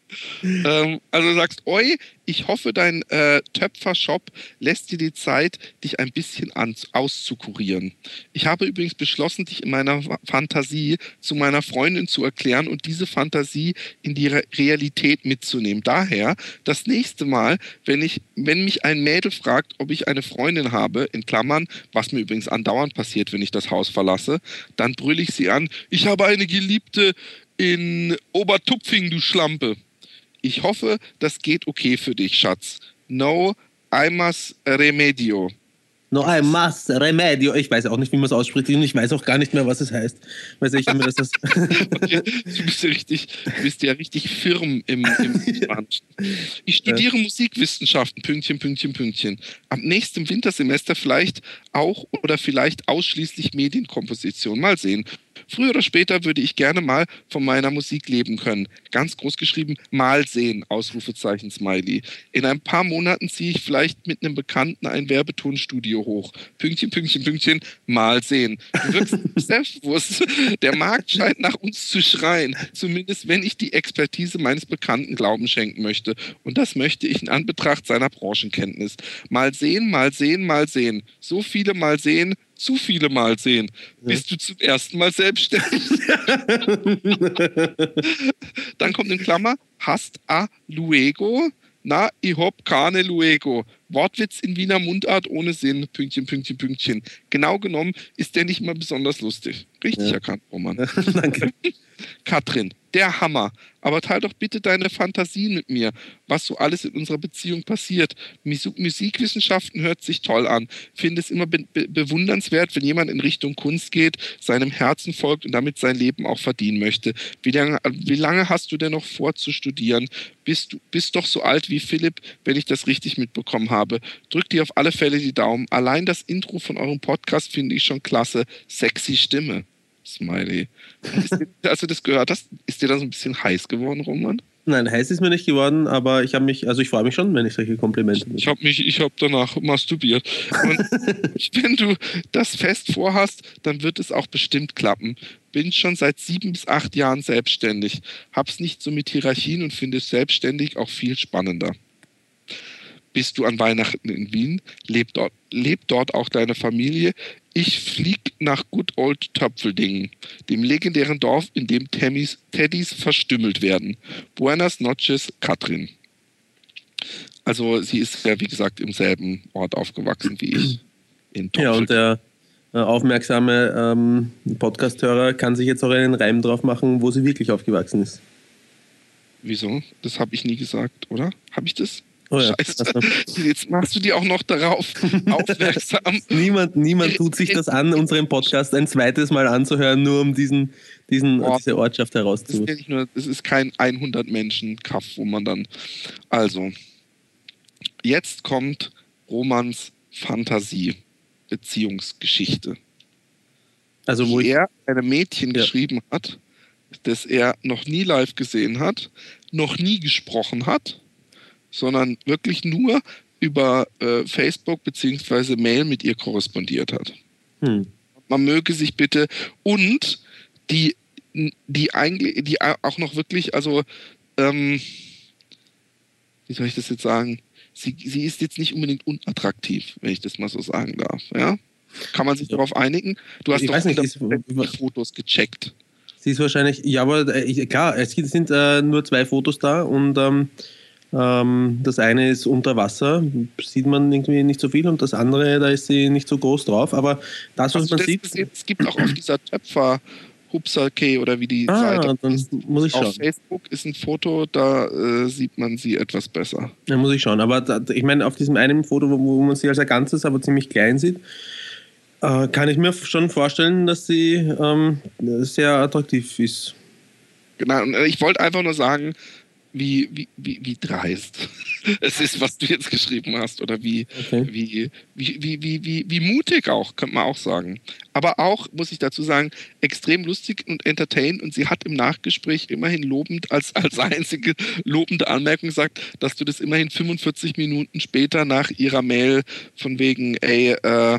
ähm, also du sagst, oi, ich hoffe, dein äh, Töpfershop lässt dir die Zeit, dich ein bisschen an, auszukurieren. Ich habe übrigens beschlossen, dich in meiner Fantasie zu meiner Freundin zu erklären und diese Fantasie in die Re Realität mitzunehmen. Daher, das nächste Mal, wenn, ich, wenn mich ein Mädel fragt, ob ich eine Freundin habe, in Klammern, was mir übrigens andauernd passiert, wenn ich das Haus verlasse, dann brülle ich sie an, ich habe eine Geliebte in Obertupfing, du Schlampe. Ich hoffe, das geht okay für dich, Schatz. No, I must remedio. No I must remedio. Ich weiß auch nicht, wie man es ausspricht und ich weiß auch gar nicht mehr, was es heißt. Weiß ich immer, dass das okay. Du bist ja richtig, bist ja richtig firm im, im Spanischen. Ich studiere ja. Musikwissenschaften, Pünktchen, Pünktchen, Pünktchen. Ab nächstem Wintersemester vielleicht auch oder vielleicht ausschließlich Medienkomposition. Mal sehen. Früher oder später würde ich gerne mal von meiner Musik leben können. Ganz groß geschrieben, mal sehen, Ausrufezeichen Smiley. In ein paar Monaten ziehe ich vielleicht mit einem Bekannten ein Werbetonstudio hoch. Pünktchen, Pünktchen, Pünktchen, mal sehen. Du wirkst selbstbewusst. Der Markt scheint nach uns zu schreien. Zumindest wenn ich die Expertise meines Bekannten Glauben schenken möchte. Und das möchte ich in Anbetracht seiner Branchenkenntnis. Mal sehen, mal sehen, mal sehen. So viele mal sehen, zu viele Mal sehen. Ja. Bist du zum ersten Mal selbstständig? Dann kommt in Klammer, hast a luego, na, ich hab keine luego. Wortwitz in Wiener Mundart ohne Sinn, Pünktchen, Pünktchen, Pünktchen. Genau genommen ist der nicht mal besonders lustig. Richtig ja. erkannt, Roman. Danke. Katrin, der Hammer. Aber teil doch bitte deine Fantasien mit mir, was so alles in unserer Beziehung passiert. Musikwissenschaften hört sich toll an. Finde es immer be bewundernswert, wenn jemand in Richtung Kunst geht, seinem Herzen folgt und damit sein Leben auch verdienen möchte. Wie lange, wie lange hast du denn noch vor zu studieren? Bist du bist doch so alt wie Philipp, wenn ich das richtig mitbekommen habe. Drück dir auf alle Fälle die Daumen. Allein das Intro von eurem Podcast finde ich schon klasse. Sexy Stimme. Smiley. Dir, als du das gehört hast, ist dir da so ein bisschen heiß geworden, Roman? Nein, heiß ist mir nicht geworden, aber ich habe mich, also ich freue mich schon, wenn ich solche Komplimente Ich habe mich, ich habe danach masturbiert. Und wenn du das fest vorhast, dann wird es auch bestimmt klappen. Bin schon seit sieben bis acht Jahren selbstständig. Hab's nicht so mit Hierarchien und finde es selbstständig auch viel spannender bist du an Weihnachten in Wien, lebt dort, lebt dort auch deine Familie. Ich flieg nach Good Old Töpfeldingen, dem legendären Dorf, in dem Tammys, Teddys verstümmelt werden. Buenas noches, Katrin. Also sie ist ja, wie gesagt, im selben Ort aufgewachsen wie ich. In ja, und der äh, aufmerksame ähm, Podcast-Hörer kann sich jetzt auch einen Reim drauf machen, wo sie wirklich aufgewachsen ist. Wieso? Das habe ich nie gesagt, oder? Habe ich das? Oh ja. Scheiße. Jetzt machst du die auch noch darauf aufmerksam. niemand, niemand tut sich das an, unseren Podcast ein zweites Mal anzuhören, nur um diesen, diesen, Ort, diese Ortschaft herauszufinden. Das ist, ist kein 100 Menschen Kaff, wo man dann. Also, jetzt kommt Romans Fantasie, Beziehungsgeschichte. Also, wo er einem Mädchen ja. geschrieben hat, das er noch nie live gesehen hat, noch nie gesprochen hat sondern wirklich nur über äh, Facebook bzw. Mail mit ihr korrespondiert hat. Hm. Man möge sich bitte und die, die eigentlich, die auch noch wirklich, also ähm, wie soll ich das jetzt sagen? Sie, sie ist jetzt nicht unbedingt unattraktiv, wenn ich das mal so sagen darf. Ja? Kann man sich darauf einigen? Du hast ich doch nicht, die Fotos gecheckt. Sie ist wahrscheinlich, ja, aber äh, klar, es sind äh, nur zwei Fotos da und ähm, das eine ist unter Wasser, sieht man irgendwie nicht so viel, und das andere, da ist sie nicht so groß drauf. Aber das, was also man das, sieht. Es gibt auch auf dieser Töpfer. Hupsalke oder wie die ah, Seite dann muss ich schauen. Auf Facebook ist ein Foto, da äh, sieht man sie etwas besser. Ja, muss ich schauen. Aber da, ich meine, auf diesem einen Foto, wo, wo, man sie als ein Ganzes aber ziemlich klein sieht, äh, kann ich mir schon vorstellen, dass sie ähm, sehr attraktiv ist. Genau, und ich wollte einfach nur sagen, wie, wie, wie, wie dreist es ist, was du jetzt geschrieben hast. Oder wie, okay. wie, wie, wie, wie, wie, wie mutig auch, könnte man auch sagen. Aber auch, muss ich dazu sagen, extrem lustig und entertain. Und sie hat im Nachgespräch immerhin lobend, als, als einzige lobende Anmerkung gesagt, dass du das immerhin 45 Minuten später nach ihrer Mail von wegen, ey, äh,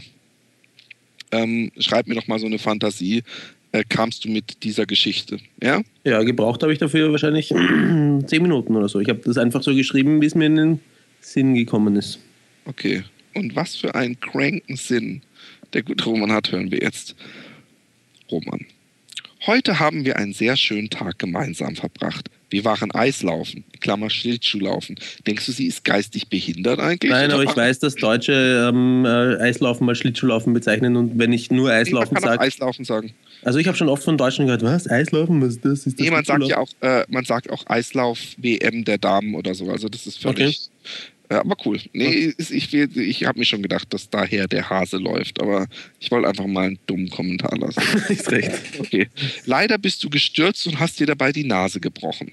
ähm, schreib mir doch mal so eine Fantasie, äh, kamst du mit dieser Geschichte. Ja, ja gebraucht habe ich dafür wahrscheinlich zehn Minuten oder so. Ich habe das einfach so geschrieben, wie es mir in den Sinn gekommen ist. Okay. Und was für einen kranken Sinn der gute Roman hat, hören wir jetzt. Roman. Heute haben wir einen sehr schönen Tag gemeinsam verbracht. Wir waren Eislaufen, Klammer Schlittschuhlaufen. Denkst du, sie ist geistig behindert eigentlich? Nein, aber ich weiß, dass Deutsche ähm, äh, Eislaufen mal Schlittschuhlaufen bezeichnen und wenn ich nur Eislaufen sage. Eislaufen sagen. Also ich habe schon oft von Deutschen gehört, was? Eislaufen? Was ist das? Ist das nee, man sagt ja auch, äh, man sagt auch Eislauf-WM der Damen oder so. Also das ist völlig. Ja, aber cool. Nee, ich, ich, ich habe mir schon gedacht, dass daher der Hase läuft, aber ich wollte einfach mal einen dummen Kommentar lassen. ist recht. Okay. Leider bist du gestürzt und hast dir dabei die Nase gebrochen.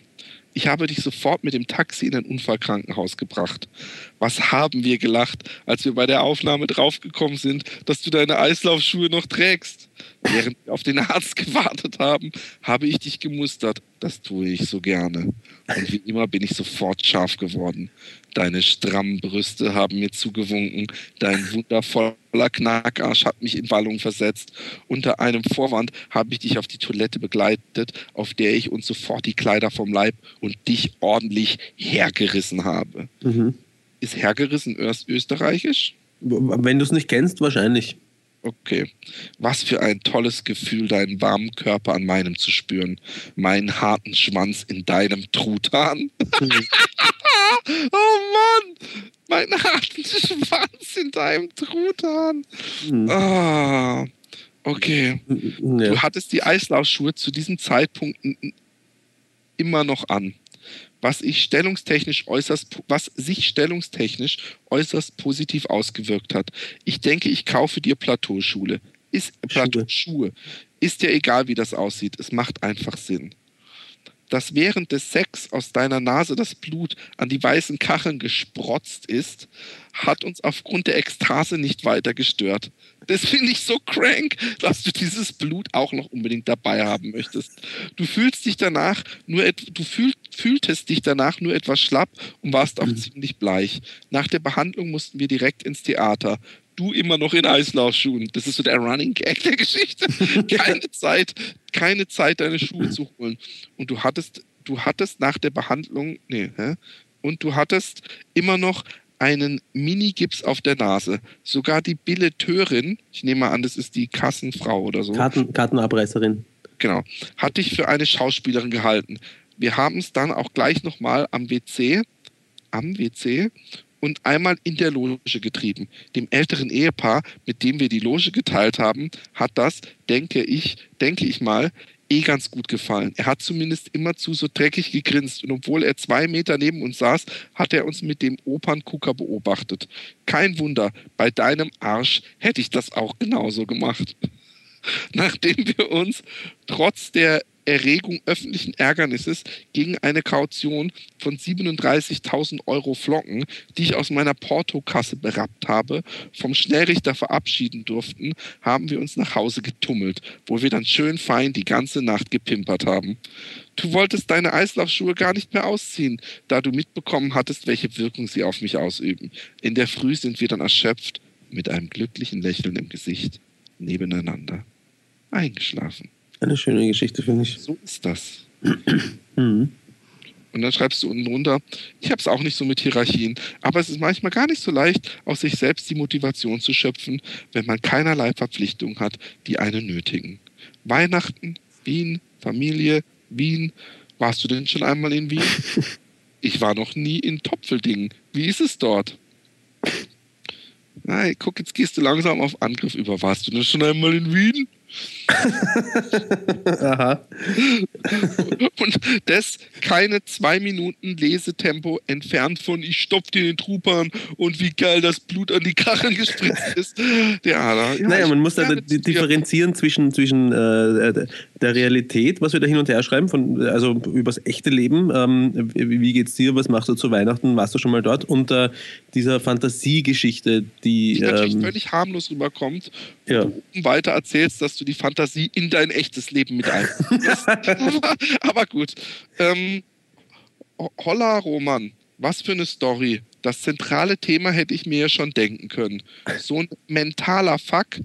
Ich habe dich sofort mit dem Taxi in ein Unfallkrankenhaus gebracht. Was haben wir gelacht, als wir bei der Aufnahme draufgekommen sind, dass du deine Eislaufschuhe noch trägst? Während wir auf den Arzt gewartet haben, habe ich dich gemustert. Das tue ich so gerne. Und wie immer bin ich sofort scharf geworden. Deine strammen Brüste haben mir zugewunken. Dein wundervoller Knackarsch hat mich in Wallung versetzt. Unter einem Vorwand habe ich dich auf die Toilette begleitet, auf der ich uns sofort die Kleider vom Leib und dich ordentlich hergerissen habe. Mhm. Ist hergerissen österreichisch? Wenn du es nicht kennst, wahrscheinlich. Okay. Was für ein tolles Gefühl, deinen warmen Körper an meinem zu spüren. Meinen harten Schwanz in deinem Truthahn. oh Mann! Meinen harten Schwanz in deinem Truthahn. Mhm. Ah. Okay. Ja. Du hattest die Eislaufschuhe zu diesem Zeitpunkt immer noch an was ich stellungstechnisch äußerst, was sich stellungstechnisch äußerst positiv ausgewirkt hat. Ich denke, ich kaufe dir Plateauschule. Ist Plateauschuhe. Ist ja egal, wie das aussieht. Es macht einfach Sinn dass während des Sex aus deiner Nase das Blut an die weißen Kacheln gesprotzt ist, hat uns aufgrund der Ekstase nicht weiter gestört. Das finde ich so crank, dass du dieses Blut auch noch unbedingt dabei haben möchtest. Du fühlst dich danach nur, du fühl, fühltest dich danach nur etwas schlapp und warst auch mhm. ziemlich bleich. Nach der Behandlung mussten wir direkt ins Theater du immer noch in Eislaufschuhen. Das ist so der Running Gag der Geschichte. keine Zeit, keine Zeit, deine Schuhe zu holen. Und du hattest, du hattest nach der Behandlung, nee, hä? Und du hattest immer noch einen Mini-Gips auf der Nase. Sogar die Billeteurin, ich nehme mal an, das ist die Kassenfrau oder so. Karten, Kartenabreißerin. Genau. Hat dich für eine Schauspielerin gehalten. Wir haben es dann auch gleich nochmal am WC, am WC und einmal in der Loge getrieben. Dem älteren Ehepaar, mit dem wir die Loge geteilt haben, hat das, denke ich, denke ich mal, eh ganz gut gefallen. Er hat zumindest immerzu so dreckig gegrinst und obwohl er zwei Meter neben uns saß, hat er uns mit dem Operngucker beobachtet. Kein Wunder, bei deinem Arsch hätte ich das auch genauso gemacht. Nachdem wir uns trotz der Erregung öffentlichen Ärgernisses gegen eine Kaution von 37.000 Euro Flocken, die ich aus meiner Portokasse berappt habe, vom Schnellrichter verabschieden durften, haben wir uns nach Hause getummelt, wo wir dann schön fein die ganze Nacht gepimpert haben. Du wolltest deine Eislaufschuhe gar nicht mehr ausziehen, da du mitbekommen hattest, welche Wirkung sie auf mich ausüben. In der Früh sind wir dann erschöpft, mit einem glücklichen Lächeln im Gesicht, nebeneinander eingeschlafen. Eine schöne Geschichte, finde ich. So ist das. mhm. Und dann schreibst du unten drunter, ich habe es auch nicht so mit Hierarchien, aber es ist manchmal gar nicht so leicht, aus sich selbst die Motivation zu schöpfen, wenn man keinerlei Verpflichtungen hat, die einen nötigen. Weihnachten, Wien, Familie, Wien. Warst du denn schon einmal in Wien? Ich war noch nie in Topfeldingen. Wie ist es dort? Nein, guck, jetzt gehst du langsam auf Angriff über. Warst du denn schon einmal in Wien? Aha. Und das keine zwei Minuten Lesetempo entfernt von ich stopf dir den Trupan und wie geil das Blut an die Kacheln gespritzt ist. Der Ader. Ja, naja, man muss da differenzieren zwischen, zwischen äh, der Realität, was wir da hin und her schreiben, von, also übers echte Leben. Ähm, wie geht's dir? Was machst du zu Weihnachten? Warst du schon mal dort? Und äh, dieser Fantasiegeschichte, die. Die natürlich ähm, völlig harmlos rüberkommt. Ja. Weiter erzählst, dass du die Fantasie in dein echtes Leben mit einbringst. aber, aber, gut. Ähm, Holla Roman, was für eine Story. Das zentrale Thema hätte ich mir ja schon denken können. So ein mentaler Fuck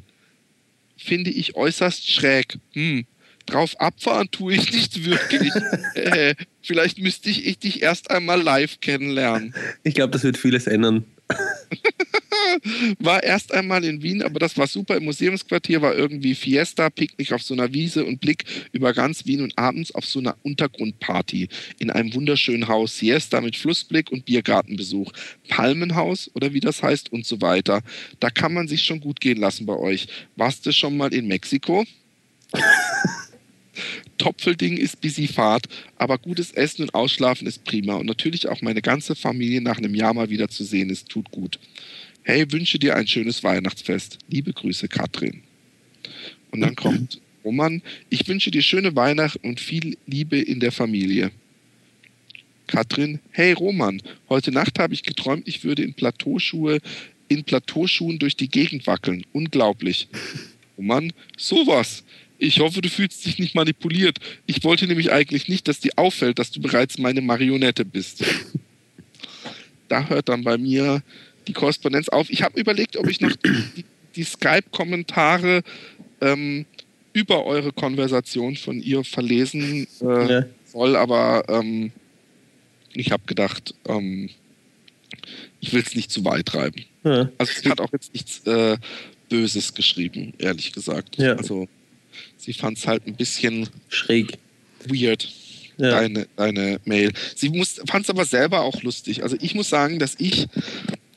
finde ich äußerst schräg. Hm, drauf abfahren tue ich nicht wirklich. äh, vielleicht müsste ich, ich dich erst einmal live kennenlernen. Ich glaube, das wird vieles ändern. war erst einmal in Wien, aber das war super. Im Museumsquartier war irgendwie Fiesta, Picknick auf so einer Wiese und Blick über ganz Wien und abends auf so einer Untergrundparty in einem wunderschönen Haus. Siesta mit Flussblick und Biergartenbesuch. Palmenhaus oder wie das heißt und so weiter. Da kann man sich schon gut gehen lassen bei euch. Warst du schon mal in Mexiko? Topfelding ist busy Fahrt, aber gutes Essen und Ausschlafen ist prima und natürlich auch meine ganze Familie nach einem Jahr mal wieder zu sehen ist, tut gut. Hey, wünsche dir ein schönes Weihnachtsfest. Liebe Grüße, Katrin. Und dann kommt Roman, ich wünsche dir schöne Weihnachten und viel Liebe in der Familie. Katrin, hey Roman, heute Nacht habe ich geträumt, ich würde in Plateauschuhe, in Plateauschuhen durch die Gegend wackeln. Unglaublich. Roman, sowas. Ich hoffe, du fühlst dich nicht manipuliert. Ich wollte nämlich eigentlich nicht, dass dir auffällt, dass du bereits meine Marionette bist. Da hört dann bei mir die Korrespondenz auf. Ich habe überlegt, ob ich noch die, die Skype-Kommentare ähm, über eure Konversation von ihr verlesen äh, ja. soll, aber ähm, ich habe gedacht, ähm, ich will es nicht zu weit treiben. Ja. Also sie hat auch jetzt nichts äh, Böses geschrieben, ehrlich gesagt. Ja. Also sie fand es halt ein bisschen schräg. Weird. Ja. Deine, deine Mail. Sie fand es aber selber auch lustig. Also ich muss sagen, dass ich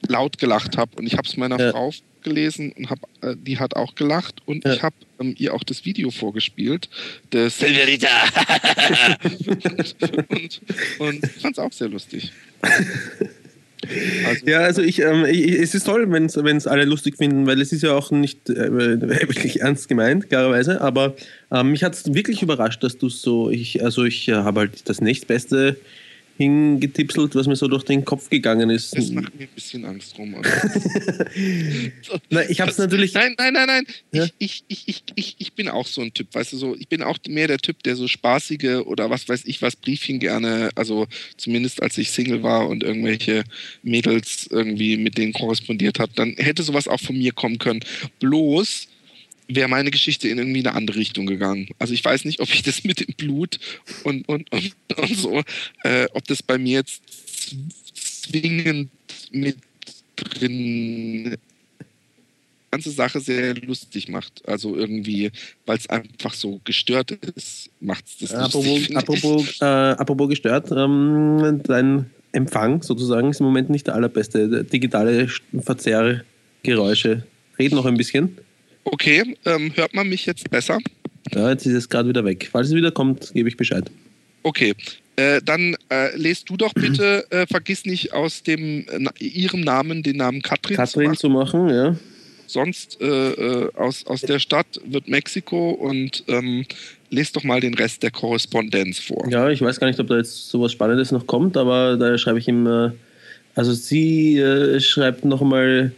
laut gelacht habe und ich habe es meiner ja. Frau gelesen und hab, äh, die hat auch gelacht und ja. ich habe ähm, ihr auch das Video vorgespielt. Das Silverita! und, und fand es auch sehr lustig. Also, ja, also ich, ähm, ich, es ist toll, wenn es alle lustig finden, weil es ist ja auch nicht äh, wirklich ernst gemeint, klarerweise, aber ähm, mich hat es wirklich überrascht, dass du so, ich, also ich äh, habe halt das nächstbeste hingetipselt, was mir so durch den Kopf gegangen ist. Das macht mir ein bisschen Angst rum. Na, ich habe es natürlich. Nein, nein, nein, nein. Ja? Ich, ich, ich, ich, ich bin auch so ein Typ, weißt du, so, ich bin auch mehr der Typ, der so spaßige oder was weiß ich was Briefchen gerne, also zumindest als ich Single war und irgendwelche Mädels irgendwie mit denen korrespondiert habe, dann hätte sowas auch von mir kommen können. Bloß wäre meine Geschichte in irgendwie eine andere Richtung gegangen. Also ich weiß nicht, ob ich das mit dem Blut und, und, und, und so, äh, ob das bei mir jetzt zwingend mit drin ganze Sache sehr lustig macht. Also irgendwie, weil es einfach so gestört ist, macht es das apropos, lustig. Apropos, äh, apropos gestört, ähm, dein Empfang sozusagen ist im Moment nicht der allerbeste. Digitale Verzerrgeräusche. Red noch ein bisschen. Okay, ähm, hört man mich jetzt besser? Ja, jetzt ist es gerade wieder weg. Falls es wieder kommt, gebe ich Bescheid. Okay, äh, dann äh, lest du doch bitte, äh, vergiss nicht aus dem na, ihrem Namen den Namen Katrin, Katrin zu machen. Zu machen ja. Sonst äh, äh, aus, aus der Stadt wird Mexiko und ähm, lest doch mal den Rest der Korrespondenz vor. Ja, ich weiß gar nicht, ob da jetzt sowas Spannendes noch kommt, aber da schreibe ich ihm, äh, also sie schreibt nochmal,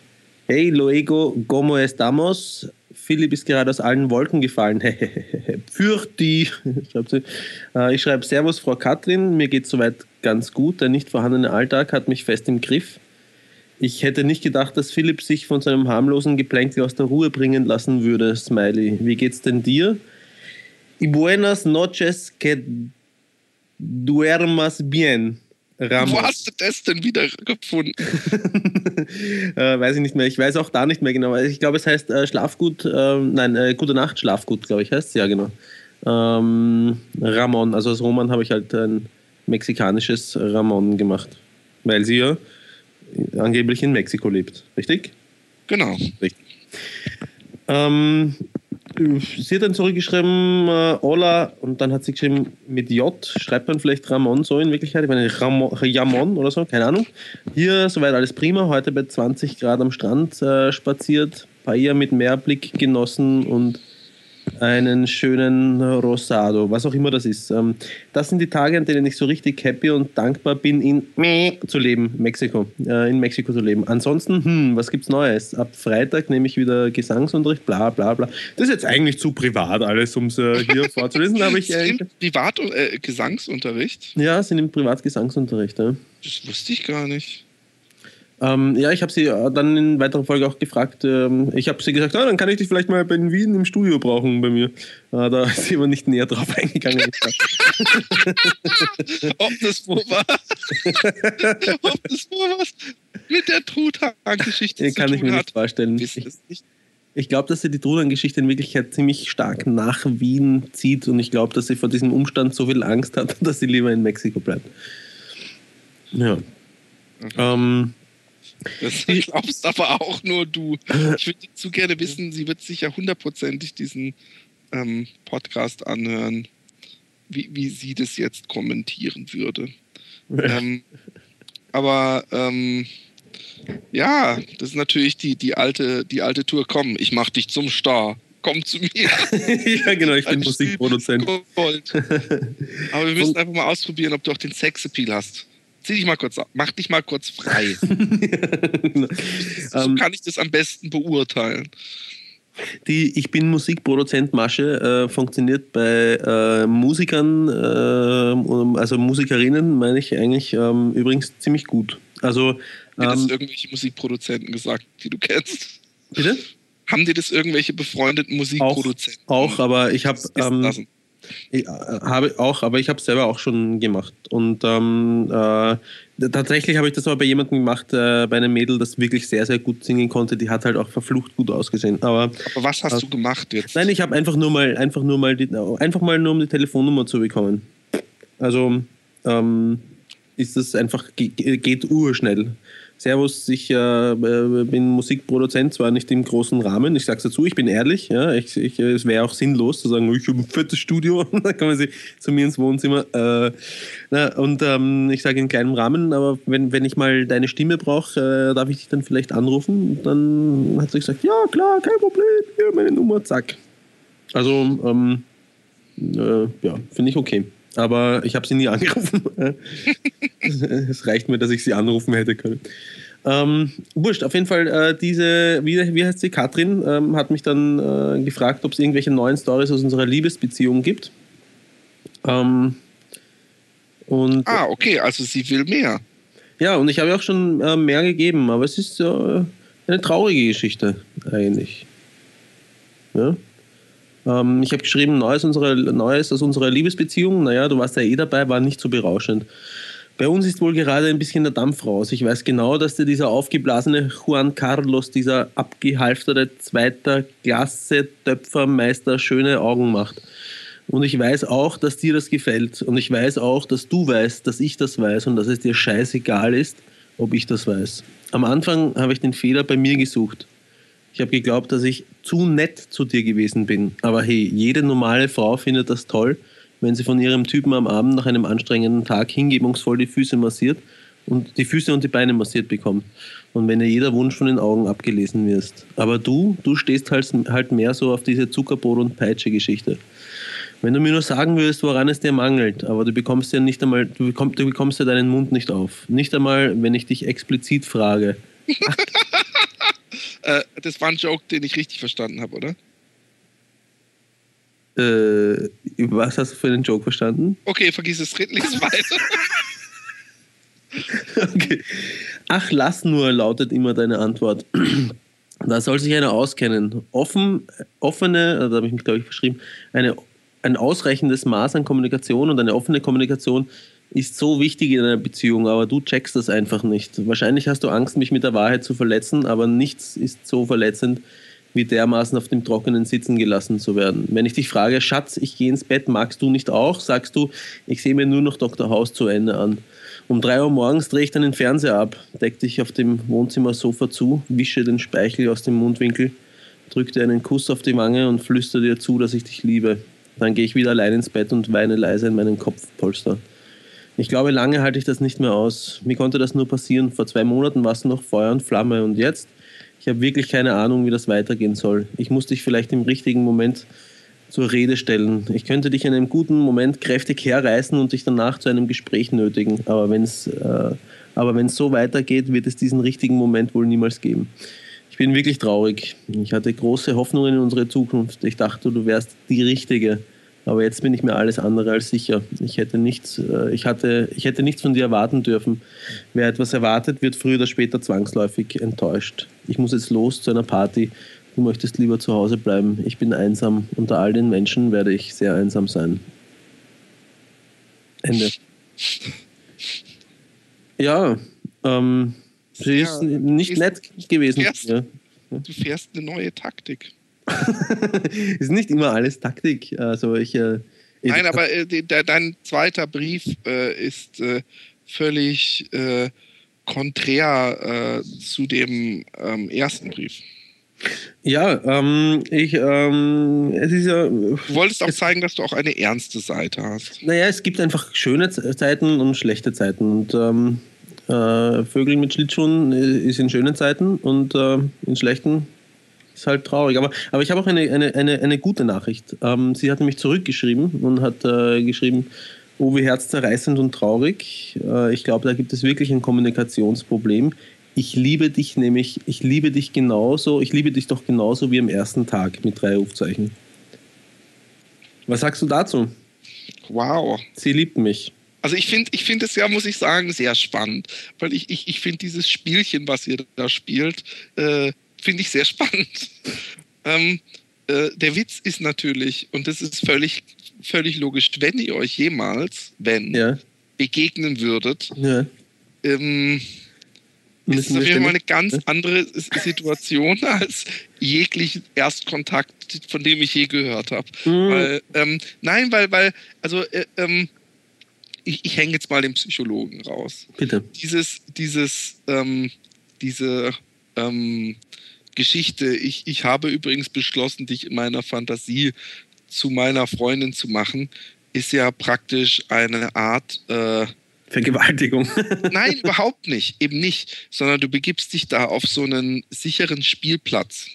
hey Luego, ¿cómo estamos? Philipp ist gerade aus allen Wolken gefallen. Fürcht die, schreibt. Äh, ich schreibe Servus, Frau Katrin. Mir geht soweit ganz gut. Der nicht vorhandene Alltag hat mich fest im Griff. Ich hätte nicht gedacht, dass Philipp sich von seinem harmlosen Geplänkel aus der Ruhe bringen lassen würde. Smiley. Wie geht's denn dir? Y buenas noches, que duermas bien. Ramos. Wo hast du das denn wieder gefunden? äh, weiß ich nicht mehr. Ich weiß auch da nicht mehr genau. Ich glaube, es heißt äh, Schlafgut, äh, nein, Gute Nacht, Schlafgut, glaube ich, heißt es. Ja, genau. Ähm, Ramon, also als Roman habe ich halt ein mexikanisches Ramon gemacht. Weil sie ja angeblich in Mexiko lebt, richtig? Genau. Richtig. Ähm, sie hat dann zurückgeschrieben, äh, Ola, und dann hat sie geschrieben, mit J, schreibt man vielleicht Ramon so in Wirklichkeit, ich meine Ramon oder so, keine Ahnung. Hier soweit alles prima, heute bei 20 Grad am Strand äh, spaziert, Paella mit Meerblick genossen und einen schönen Rosado, was auch immer das ist. Ähm, das sind die Tage, an denen ich so richtig happy und dankbar bin, in zu leben, Mexiko, äh, in Mexiko zu leben. Ansonsten, hm, was gibt's Neues? Ab Freitag nehme ich wieder Gesangsunterricht, bla bla bla. Das ist jetzt eigentlich zu privat alles, um es äh, hier vorzulesen. Aber ich, äh, Privat äh, Gesangsunterricht? Ja, sind im Privatgesangsunterricht. Ja. Das wusste ich gar nicht. Ähm, ja, ich habe sie äh, dann in weiterer Folge auch gefragt. Ähm, ich habe sie gesagt, ah, dann kann ich dich vielleicht mal in Wien im Studio brauchen bei mir. Äh, da ist sie aber nicht näher drauf eingegangen. Ob das wo war? Ob das wo was mit der Truthahn-Geschichte Kann ich mir nicht vorstellen. Ich, ich glaube, dass sie die Truthahn-Geschichte in Wirklichkeit ziemlich stark nach Wien zieht und ich glaube, dass sie vor diesem Umstand so viel Angst hat, dass sie lieber in Mexiko bleibt. Ja. Okay. Ähm, das glaubst aber auch nur du. Ich würde zu gerne wissen, sie wird sich ja hundertprozentig diesen ähm, Podcast anhören, wie, wie sie das jetzt kommentieren würde. ähm, aber ähm, ja, das ist natürlich die, die, alte, die alte Tour. Komm, ich mach dich zum Star. Komm zu mir. ja, genau, ich bin Musikproduzent. Aber wir müssen einfach mal ausprobieren, ob du auch den Sexappeal hast. Zieh dich mal kurz ab. Mach dich mal kurz frei. so um, ähm, kann ich das am besten beurteilen. Die Ich bin Musikproduzent Masche äh, funktioniert bei äh, Musikern, äh, also Musikerinnen, meine ich eigentlich ähm, übrigens ziemlich gut. Also, Haben dir das ähm, irgendwelche Musikproduzenten gesagt, die du kennst? Bitte? Haben dir das irgendwelche befreundeten Musikproduzenten? Auch, auch aber ich habe. Ähm, ich, äh, habe auch, aber ich habe es selber auch schon gemacht. Und ähm, äh, Tatsächlich habe ich das aber bei jemandem gemacht, äh, bei einem Mädel, das wirklich sehr, sehr gut singen konnte. Die hat halt auch verflucht gut ausgesehen. Aber, aber was hast äh, du gemacht jetzt? Nein, ich habe einfach nur mal, einfach nur mal, die, einfach mal nur um die Telefonnummer zu bekommen. Also ähm, ist das einfach geht urschnell. Servus, ich äh, bin Musikproduzent, zwar nicht im großen Rahmen, ich sag's dazu, ich bin ehrlich, ja, ich, ich, es wäre auch sinnlos zu sagen, ich habe ein fettes Studio, dann kommen sie zu mir ins Wohnzimmer. Äh, na, und ähm, ich sage in kleinem Rahmen, aber wenn, wenn ich mal deine Stimme brauche, äh, darf ich dich dann vielleicht anrufen? Und dann hat sie gesagt, ja klar, kein Problem, hier meine Nummer, zack. Also, ähm, äh, ja, finde ich okay. Aber ich habe sie nie angerufen. es reicht mir, dass ich sie anrufen hätte können. Ähm, wurscht, auf jeden Fall, äh, diese, wie, wie heißt sie, Katrin, ähm, hat mich dann äh, gefragt, ob es irgendwelche neuen Stories aus unserer Liebesbeziehung gibt. Ähm, und, ah, okay, also sie will mehr. Ja, und ich habe auch schon äh, mehr gegeben, aber es ist äh, eine traurige Geschichte eigentlich. Ja? Ähm, ich habe geschrieben, Neues, unsere, Neues aus unserer Liebesbeziehung. Naja, du warst ja eh dabei, war nicht so berauschend. Bei uns ist wohl gerade ein bisschen der Dampf raus. Ich weiß genau, dass dir dieser aufgeblasene Juan Carlos, dieser abgehalfterte zweiter Klasse Töpfermeister schöne Augen macht. Und ich weiß auch, dass dir das gefällt. Und ich weiß auch, dass du weißt, dass ich das weiß und dass es dir scheißegal ist, ob ich das weiß. Am Anfang habe ich den Fehler bei mir gesucht. Ich habe geglaubt, dass ich zu nett zu dir gewesen bin. Aber hey, jede normale Frau findet das toll, wenn sie von ihrem Typen am Abend nach einem anstrengenden Tag hingebungsvoll die Füße massiert und die Füße und die Beine massiert bekommt. Und wenn ihr jeder Wunsch von den Augen abgelesen wirst. Aber du, du stehst halt, halt mehr so auf diese Zuckerbrot- und Peitsche-Geschichte. Wenn du mir nur sagen würdest, woran es dir mangelt, aber du bekommst ja nicht einmal, du bekommst, du bekommst ja deinen Mund nicht auf. Nicht einmal, wenn ich dich explizit frage. Äh, das war ein Joke, den ich richtig verstanden habe, oder? Äh, was hast du für einen Joke verstanden? Okay, vergiss es, red nichts weiter. okay. Ach, lass nur, lautet immer deine Antwort. da soll sich einer auskennen. Offen, offene, da habe ich mich, glaube ich, verschrieben, eine, ein ausreichendes Maß an Kommunikation und eine offene Kommunikation ist so wichtig in einer Beziehung, aber du checkst das einfach nicht. Wahrscheinlich hast du Angst, mich mit der Wahrheit zu verletzen, aber nichts ist so verletzend, wie dermaßen auf dem Trockenen sitzen gelassen zu werden. Wenn ich dich frage, Schatz, ich gehe ins Bett, magst du nicht auch? Sagst du, ich sehe mir nur noch Dr. House zu Ende an. Um drei Uhr morgens drehe ich dann den Fernseher ab, deck dich auf dem Wohnzimmersofa zu, wische den Speichel aus dem Mundwinkel, drücke dir einen Kuss auf die Wange und flüstere dir zu, dass ich dich liebe. Dann gehe ich wieder allein ins Bett und weine leise in meinen Kopfpolster. Ich glaube, lange halte ich das nicht mehr aus. Wie konnte das nur passieren? Vor zwei Monaten warst du noch Feuer und Flamme und jetzt? Ich habe wirklich keine Ahnung, wie das weitergehen soll. Ich muss dich vielleicht im richtigen Moment zur Rede stellen. Ich könnte dich in einem guten Moment kräftig herreißen und dich danach zu einem Gespräch nötigen. Aber wenn es äh, aber wenn es so weitergeht, wird es diesen richtigen Moment wohl niemals geben. Ich bin wirklich traurig. Ich hatte große Hoffnungen in unsere Zukunft. Ich dachte, du wärst die Richtige. Aber jetzt bin ich mir alles andere als sicher. Ich hätte nichts, äh, ich hatte, ich hätte nichts von dir erwarten dürfen. Wer etwas erwartet, wird früher oder später zwangsläufig enttäuscht. Ich muss jetzt los zu einer Party. Du möchtest lieber zu Hause bleiben. Ich bin einsam. Unter all den Menschen werde ich sehr einsam sein. Ende. Ja, ähm, sie ist ja, nicht ist, nett gewesen. Du fährst, ja. du fährst eine neue Taktik. Ist nicht immer alles Taktik. Also ich, äh, Nein, aber äh, de, dein zweiter Brief äh, ist äh, völlig äh, konträr äh, zu dem ähm, ersten Brief. Ja, ähm, ich, ähm, es ist ja. Du wolltest auch zeigen, dass du auch eine ernste Seite hast. Naja, es gibt einfach schöne Zeiten und schlechte Zeiten. Und ähm, äh, Vögel mit Schlittschuhen ist in schönen Zeiten und äh, in schlechten ist halt traurig. Aber, aber ich habe auch eine, eine, eine, eine gute Nachricht. Ähm, sie hat nämlich zurückgeschrieben und hat äh, geschrieben, oh, wie herzzerreißend und traurig. Äh, ich glaube, da gibt es wirklich ein Kommunikationsproblem. Ich liebe dich nämlich, ich liebe dich genauso, ich liebe dich doch genauso wie am ersten Tag mit drei Rufzeichen. Was sagst du dazu? Wow. Sie liebt mich. Also ich finde ich find es ja, muss ich sagen, sehr spannend, weil ich, ich, ich finde dieses Spielchen, was ihr da spielt, äh, finde ich sehr spannend. ähm, äh, der Witz ist natürlich, und das ist völlig, völlig logisch, wenn ihr euch jemals, wenn, ja. begegnen würdet, ja. ähm, ist es auf jeden Fall eine ganz andere Situation als jeglichen Erstkontakt, von dem ich je gehört habe. Mhm. Weil, ähm, nein, weil, weil, also äh, ähm, ich, ich hänge jetzt mal den Psychologen raus. Bitte. Dieses, dieses, ähm, diese ähm, Geschichte, ich, ich habe übrigens beschlossen, dich in meiner Fantasie zu meiner Freundin zu machen, ist ja praktisch eine Art äh, Vergewaltigung. Nein, überhaupt nicht. Eben nicht. Sondern du begibst dich da auf so einen sicheren Spielplatz.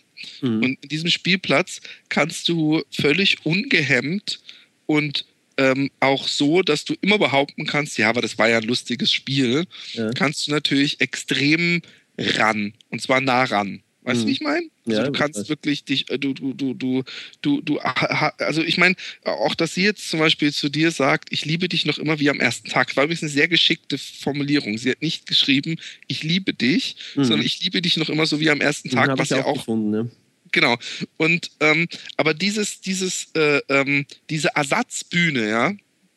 Mhm. Und in diesem Spielplatz kannst du völlig ungehemmt und ähm, auch so, dass du immer behaupten kannst, ja, aber das war ja ein lustiges Spiel, ja. kannst du natürlich extrem ran. Und zwar nah ran. Weißt du, wie mhm. ich meine? Also ja, du kannst wirklich dich, äh, du, du, du, du, du, du, also ich meine, auch dass sie jetzt zum Beispiel zu dir sagt, ich liebe dich noch immer wie am ersten Tag, war übrigens eine sehr geschickte Formulierung. Sie hat nicht geschrieben, ich liebe dich, mhm. sondern ich liebe dich noch immer so wie am ersten Tag, was ja auch. Gefunden, ne? Genau. Und ähm, aber dieses, dieses, äh, ähm, diese Ersatzbühne, ja,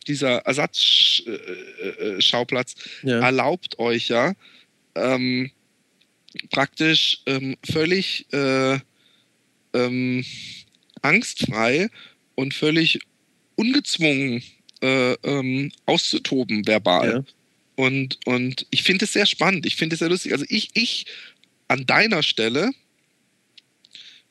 dieser Ersatzschauplatz äh, äh, ja. erlaubt euch ja, ähm, praktisch ähm, völlig äh, ähm, angstfrei und völlig ungezwungen äh, ähm, auszutoben verbal. Ja. Und, und ich finde es sehr spannend, ich finde es sehr lustig. Also ich, ich an deiner Stelle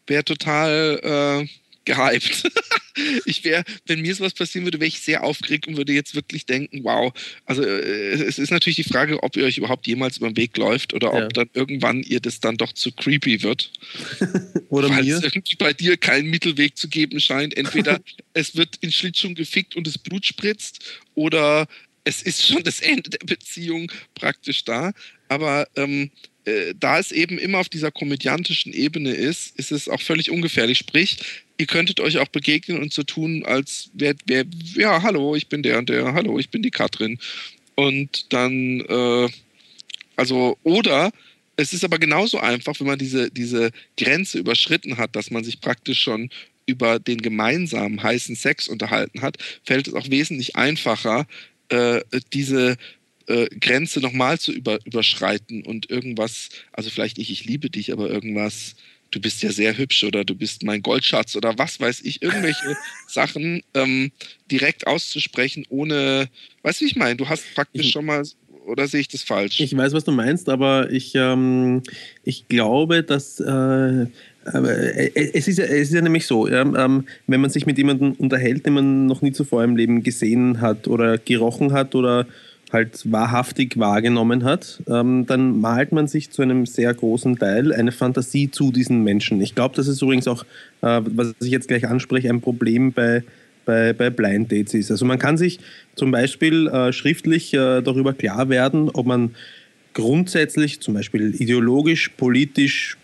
wäre total äh, gehypt. ich wäre, wenn mir sowas passieren würde, wäre ich sehr aufgeregt und würde jetzt wirklich denken, wow. Also äh, es ist natürlich die Frage, ob ihr euch überhaupt jemals über den Weg läuft oder ja. ob dann irgendwann ihr das dann doch zu creepy wird. oder Weil mir? es irgendwie bei dir keinen Mittelweg zu geben scheint. Entweder es wird in Schlittschuh gefickt und das Blut spritzt oder es ist schon das Ende der Beziehung praktisch da. Aber ähm, äh, da es eben immer auf dieser komödiantischen Ebene ist, ist es auch völlig ungefährlich. Sprich, ihr könntet euch auch begegnen und so tun, als wäre, wär, ja, hallo, ich bin der und der, hallo, ich bin die Katrin. Und dann, äh, also, oder es ist aber genauso einfach, wenn man diese, diese Grenze überschritten hat, dass man sich praktisch schon über den gemeinsamen heißen Sex unterhalten hat, fällt es auch wesentlich einfacher, äh, diese äh, Grenze nochmal zu über, überschreiten und irgendwas, also vielleicht nicht ich liebe dich, aber irgendwas du bist ja sehr hübsch oder du bist mein Goldschatz oder was weiß ich, irgendwelche Sachen ähm, direkt auszusprechen, ohne, weißt du, wie ich meine? Du hast praktisch schon mal, oder sehe ich das falsch? Ich weiß, was du meinst, aber ich, ähm, ich glaube, dass. Äh, äh es ist, ja, es ist ja nämlich so, ja, ähm, wenn man sich mit jemandem unterhält, den man noch nie zuvor im Leben gesehen hat oder gerochen hat oder halt wahrhaftig wahrgenommen hat, ähm, dann malt man sich zu einem sehr großen Teil eine Fantasie zu diesen Menschen. Ich glaube, das ist übrigens auch, äh, was ich jetzt gleich anspreche, ein Problem bei, bei, bei Blind Dates ist. Also man kann sich zum Beispiel äh, schriftlich äh, darüber klar werden, ob man grundsätzlich, zum Beispiel ideologisch, politisch,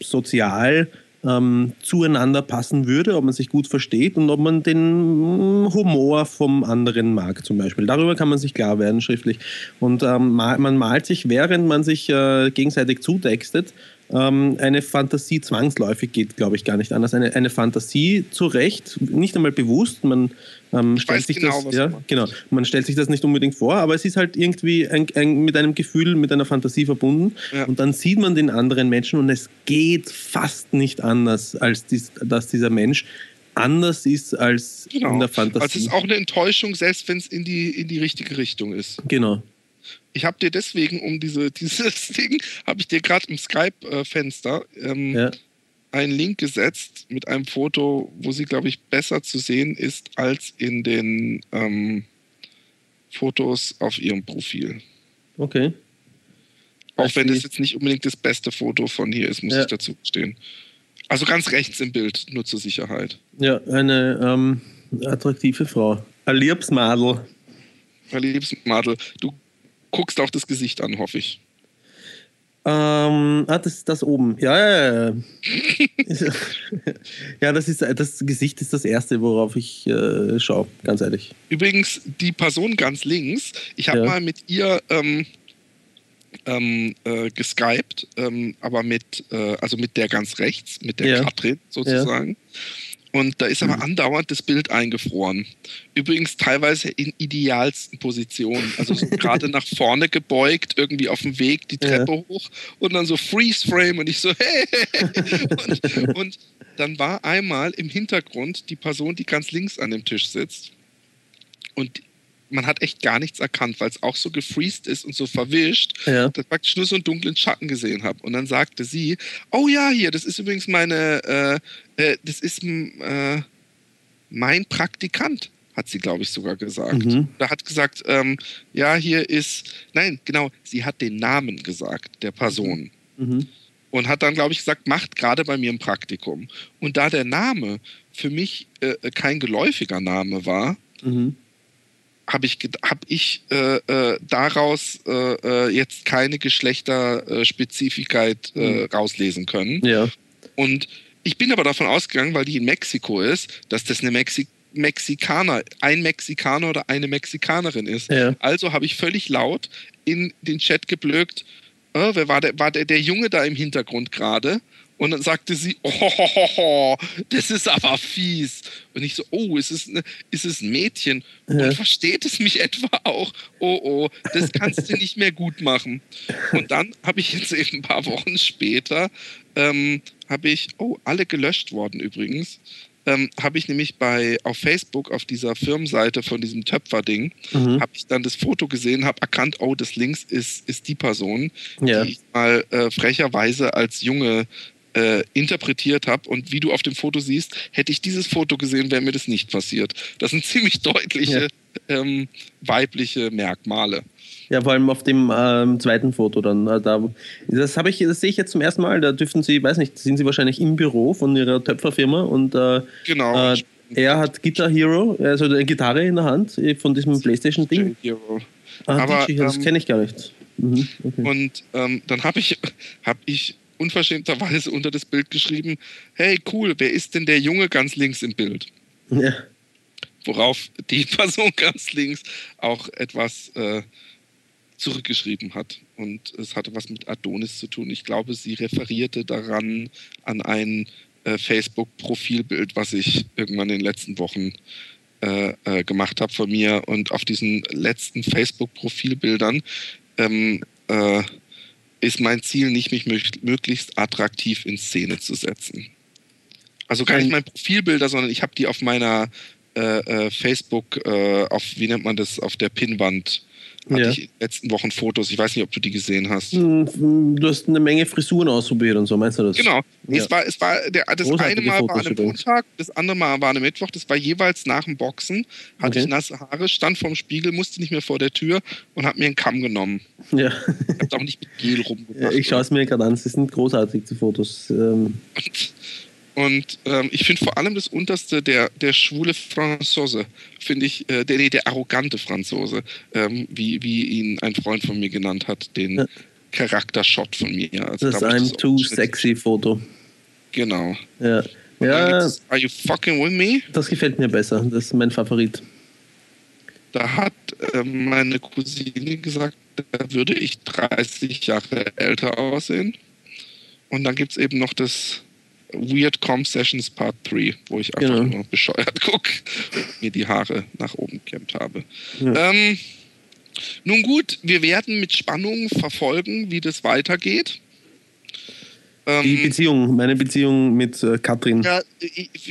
sozial, ähm, zueinander passen würde, ob man sich gut versteht und ob man den Humor vom anderen mag zum Beispiel. Darüber kann man sich klar werden schriftlich. Und ähm, man malt sich, während man sich äh, gegenseitig zutextet, ähm, eine Fantasie zwangsläufig geht, glaube ich, gar nicht anders. Eine, eine Fantasie zurecht, nicht einmal bewusst. Man ähm, stellt sich genau, das, ja, genau. Man stellt sich das nicht unbedingt vor, aber es ist halt irgendwie ein, ein, mit einem Gefühl, mit einer Fantasie verbunden. Ja. Und dann sieht man den anderen Menschen und es geht fast nicht anders, als dies, dass dieser Mensch anders ist als genau. in der Fantasie. Also es ist auch eine Enttäuschung, selbst wenn es in die, in die richtige Richtung ist. Genau. Ich habe dir deswegen um diese, dieses Ding, habe ich dir gerade im Skype-Fenster ähm, ja. Einen Link gesetzt mit einem Foto, wo sie, glaube ich, besser zu sehen ist als in den ähm, Fotos auf ihrem Profil. Okay. Auch wenn das jetzt nicht unbedingt das beste Foto von hier ist, muss ja. ich dazu stehen. Also ganz rechts im Bild, nur zur Sicherheit. Ja, eine ähm, attraktive Frau. Ein Liebsmadel. Ein Liebsmadel. Du guckst auch das Gesicht an, hoffe ich. Ähm, ah, das ist das oben. Ja, ja, ja. ja, das ist das Gesicht ist das erste, worauf ich äh, schaue, ganz ehrlich. Übrigens, die Person ganz links, ich habe ja. mal mit ihr ähm, ähm, äh, geskypt, ähm, aber mit, äh, also mit der ganz rechts, mit der ja. Katrin sozusagen. Ja. Und da ist aber mhm. andauernd das Bild eingefroren. Übrigens teilweise in idealsten Positionen. Also so gerade nach vorne gebeugt, irgendwie auf dem Weg die Treppe ja. hoch und dann so Freeze Frame und ich so, hey! und, und dann war einmal im Hintergrund die Person, die ganz links an dem Tisch sitzt. Und man hat echt gar nichts erkannt, weil es auch so gefreezed ist und so verwischt, ja. dass ich praktisch nur so einen dunklen Schatten gesehen habe. Und dann sagte sie, oh ja, hier, das ist übrigens meine, äh, äh, das ist äh, mein Praktikant, hat sie, glaube ich, sogar gesagt. Mhm. Da hat gesagt, ähm, ja, hier ist, nein, genau, sie hat den Namen gesagt, der Person. Mhm. Und hat dann, glaube ich, gesagt, macht gerade bei mir ein Praktikum. Und da der Name für mich äh, kein geläufiger Name war, mhm habe ich, hab ich äh, äh, daraus äh, äh jetzt keine Geschlechterspezifikkeit äh, mhm. rauslesen können. Ja. Und ich bin aber davon ausgegangen, weil die in Mexiko ist, dass das eine Mexi Mexikaner, ein Mexikaner oder eine Mexikanerin ist. Ja. Also habe ich völlig laut in den Chat geblökt, oh, wer war der, war der, der Junge da im Hintergrund gerade? Und dann sagte sie, oh, das ist aber fies. Und ich so, oh, ist es, eine, ist es ein Mädchen? Ja. Und versteht es mich etwa auch? Oh, oh, das kannst du nicht mehr gut machen. Und dann habe ich jetzt eben ein paar Wochen später, ähm, habe ich, oh, alle gelöscht worden übrigens, ähm, habe ich nämlich bei auf Facebook auf dieser Firmenseite von diesem Töpfer-Ding, mhm. habe ich dann das Foto gesehen, habe erkannt, oh, das links ist, ist die Person, ja. die ich mal äh, frecherweise als junge äh, interpretiert habe. Und wie du auf dem Foto siehst, hätte ich dieses Foto gesehen, wäre mir das nicht passiert. Das sind ziemlich deutliche ja. ähm, weibliche Merkmale. Ja, vor allem auf dem ähm, zweiten Foto dann. Äh, da, das habe ich, das sehe ich jetzt zum ersten Mal. Da dürften Sie, weiß nicht, sind Sie wahrscheinlich im Büro von Ihrer Töpferfirma und äh, genau. Äh, er hat Guitar Hero, also eine Gitarre in der Hand äh, von diesem PlayStation-Ding. Ah, Aber, das ähm, kenne ich gar nicht. Mhm, okay. Und ähm, dann habe ich, hab ich unverschämterweise unter das Bild geschrieben, hey cool, wer ist denn der Junge ganz links im Bild? Ja. Worauf die Person ganz links auch etwas äh, zurückgeschrieben hat. Und es hatte was mit Adonis zu tun. Ich glaube, sie referierte daran an ein äh, Facebook-Profilbild, was ich irgendwann in den letzten Wochen äh, äh gemacht habe von mir. Und auf diesen letzten Facebook-Profilbildern ähm, äh, ist mein Ziel nicht, mich möglichst attraktiv in Szene zu setzen. Also gar nicht mein Profilbilder, sondern ich habe die auf meiner äh, äh, Facebook, äh, auf, wie nennt man das, auf der Pinnwand hatte ja. ich in den letzten Wochen Fotos. Ich weiß nicht, ob du die gesehen hast. Hm, du hast eine Menge Frisuren ausprobiert und so, meinst du das? Genau. Ja. Es war, es war der, das Großartige eine Mal Fotos war an einem Montag, das andere Mal war an einem Mittwoch. Das war jeweils nach dem Boxen. Hatte okay. ich nasse Haare, stand vorm Spiegel, musste nicht mehr vor der Tür und habe mir einen Kamm genommen. Ja. Ich habe auch nicht mit Gel rumgemacht. ich schaue es mir gerade an. Es sind großartig, die Fotos. Ähm. Und und ähm, ich finde vor allem das unterste, der, der schwule Franzose, finde ich, äh, der, der arrogante Franzose, ähm, wie, wie ihn ein Freund von mir genannt hat, den ja. Charaktershot von mir. Also, das ist ein too sexy Foto. Genau. Ja. ja. Are you fucking with me? Das gefällt mir besser. Das ist mein Favorit. Da hat äh, meine Cousine gesagt, da würde ich 30 Jahre älter aussehen. Und dann gibt es eben noch das Weird Com Sessions Part 3, wo ich einfach genau. nur bescheuert gucke und mir die Haare nach oben gekämmt habe. Ja. Ähm, nun gut, wir werden mit Spannung verfolgen, wie das weitergeht. Ähm, die Beziehung, meine Beziehung mit äh, Katrin. Ja,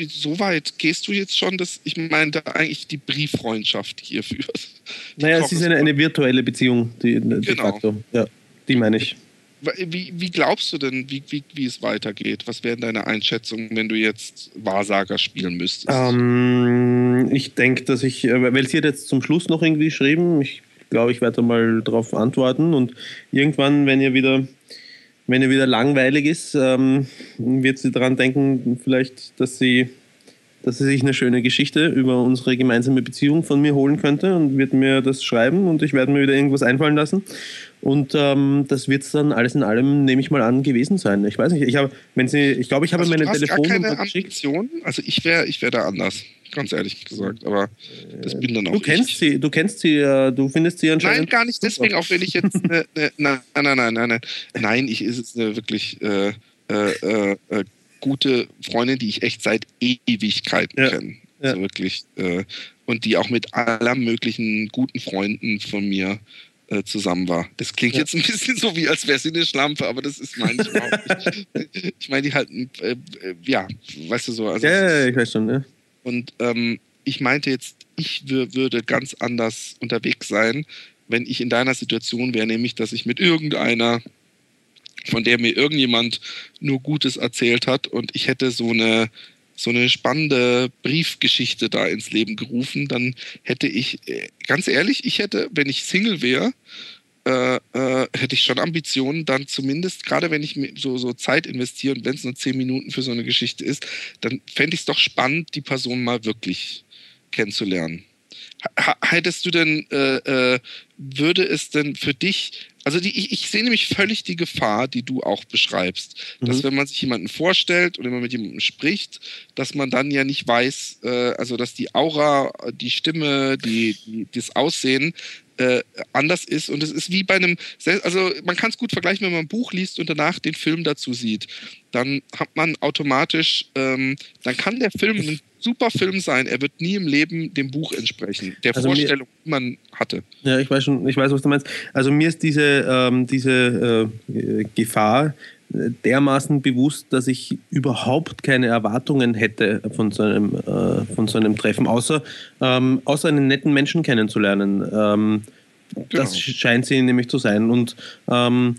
so weit gehst du jetzt schon, dass ich meinte eigentlich die Brieffreundschaft hier führt. Naja, es ist eine, eine virtuelle Beziehung, die, de genau. facto. Ja, die meine ich. Wie, wie glaubst du denn, wie, wie, wie es weitergeht? Was wären deine Einschätzungen, wenn du jetzt Wahrsager spielen müsstest? Ähm, ich denke, dass ich, äh, weil sie hat jetzt zum Schluss noch irgendwie geschrieben, ich glaube, ich werde mal darauf antworten und irgendwann, wenn ihr wieder, wenn ihr wieder langweilig ist, ähm, wird sie daran denken, vielleicht, dass sie dass sie sich eine schöne Geschichte über unsere gemeinsame Beziehung von mir holen könnte und wird mir das schreiben und ich werde mir wieder irgendwas einfallen lassen. Und ähm, das wird es dann alles in allem, nehme ich mal an, gewesen sein. Ich weiß nicht, ich habe, wenn Sie, ich glaube, ich habe also meine Telefonnummer geschickt. Also ich wäre ich wär da anders, ganz ehrlich gesagt. Aber das bin dann auch Du kennst ich. sie, du kennst sie, äh, du findest sie anscheinend. Nein, gar nicht deswegen, auch wenn ich jetzt. Ne, ne, nein, nein, nein, nein, nein. Nein, ich ist es eine wirklich äh, äh, äh, gute Freundin, die ich echt seit Ewigkeiten ja. kenne. Ja. Also wirklich. Äh, und die auch mit aller möglichen guten Freunden von mir äh, zusammen war. Das klingt ja. jetzt ein bisschen so, wie als wäre sie eine Schlampe, aber das ist meine ich überhaupt nicht. Ich meine, die halt, äh, äh, ja, weißt du so. Also ja, ich weiß schon, ja. Und ähm, ich meinte jetzt, ich würde ganz anders unterwegs sein, wenn ich in deiner Situation wäre, nämlich, dass ich mit irgendeiner, von der mir irgendjemand nur Gutes erzählt hat und ich hätte so eine so eine spannende Briefgeschichte da ins Leben gerufen, dann hätte ich, äh, ganz ehrlich, ich hätte, wenn ich Single wäre, äh, äh, hätte ich schon Ambitionen, dann zumindest, gerade wenn ich so, so Zeit investiere und wenn es nur zehn Minuten für so eine Geschichte ist, dann fände ich es doch spannend, die Person mal wirklich kennenzulernen. Hättest du denn, äh, äh, würde es denn für dich also die, ich, ich, sehe nämlich völlig die Gefahr, die du auch beschreibst, mhm. dass wenn man sich jemanden vorstellt oder wenn man mit jemandem spricht, dass man dann ja nicht weiß, äh, also dass die Aura, die Stimme, die, die das Aussehen äh, anders ist. Und es ist wie bei einem, also man kann es gut vergleichen, wenn man ein Buch liest und danach den Film dazu sieht. Dann hat man automatisch, ähm, dann kann der Film ein super Film sein. Er wird nie im Leben dem Buch entsprechen, der also Vorstellung, mir, die man hatte. Ja, ich weiß schon, ich weiß, was du meinst. Also mir ist diese, ähm, diese äh, Gefahr dermaßen bewusst, dass ich überhaupt keine Erwartungen hätte von so einem, äh, von so einem Treffen, außer, ähm, außer einen netten Menschen kennenzulernen. Ähm, genau. Das scheint sie nämlich zu sein. Und ähm,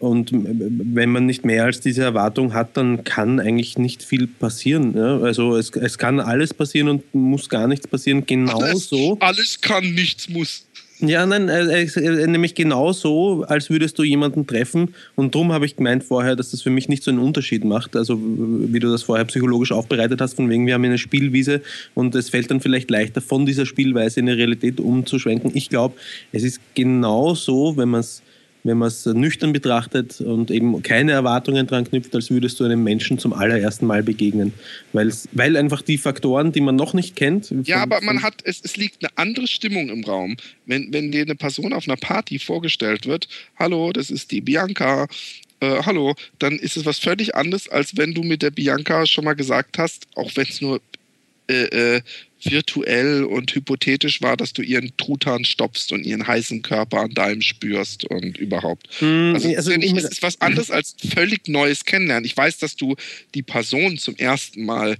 und wenn man nicht mehr als diese Erwartung hat, dann kann eigentlich nicht viel passieren. Ja? Also es, es kann alles passieren und muss gar nichts passieren. Genauso. Alles, alles kann, nichts muss. Ja, nein, äh, äh, nämlich genau so, als würdest du jemanden treffen. Und darum habe ich gemeint vorher, dass das für mich nicht so einen Unterschied macht. Also, wie du das vorher psychologisch aufbereitet hast, von wegen, wir haben eine Spielwiese und es fällt dann vielleicht leichter, von dieser Spielweise in die Realität umzuschwenken. Ich glaube, es ist genau so, wenn man es wenn man es nüchtern betrachtet und eben keine Erwartungen dran knüpft, als würdest du einem Menschen zum allerersten Mal begegnen. Weil's, weil einfach die Faktoren, die man noch nicht kennt. Ja, aber man hat, es, es liegt eine andere Stimmung im Raum. Wenn, wenn dir eine Person auf einer Party vorgestellt wird, hallo, das ist die Bianca, äh, hallo, dann ist es was völlig anderes, als wenn du mit der Bianca schon mal gesagt hast, auch wenn es nur äh, äh, virtuell und hypothetisch war, dass du ihren Truthahn stopfst und ihren heißen Körper an deinem spürst und überhaupt. Hm, also, also ich, es ist was anderes als völlig neues Kennenlernen. Ich weiß, dass du die Person zum ersten Mal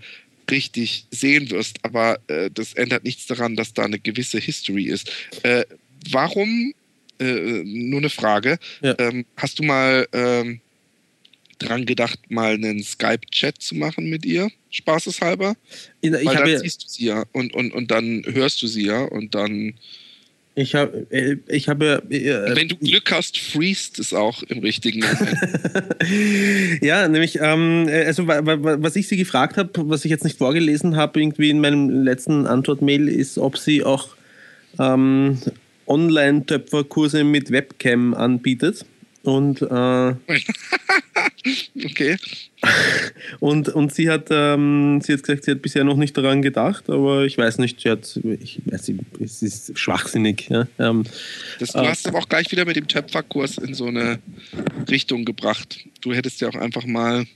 richtig sehen wirst, aber äh, das ändert nichts daran, dass da eine gewisse History ist. Äh, warum, äh, nur eine Frage, ja. ähm, hast du mal ähm, dran gedacht, mal einen Skype-Chat zu machen mit ihr, spaßeshalber. Ich, ich Weil dann siehst du sie ja und, und, und dann hörst du sie ja und dann. Ich habe, äh, ich habe. Äh, wenn du Glück hast, freest es auch im richtigen Moment. ja, nämlich, ähm, also was ich sie gefragt habe, was ich jetzt nicht vorgelesen habe, irgendwie in meinem letzten Antwortmail, ist, ob sie auch ähm, Online-Töpferkurse mit Webcam anbietet. Und äh, okay. Und, und sie hat ähm, sie hat gesagt, sie hat bisher noch nicht daran gedacht, aber ich weiß nicht, sie hat, ich weiß nicht, es ist schwachsinnig. Ja? Ähm, das, du äh, hast aber auch gleich wieder mit dem Töpferkurs in so eine Richtung gebracht. Du hättest ja auch einfach mal,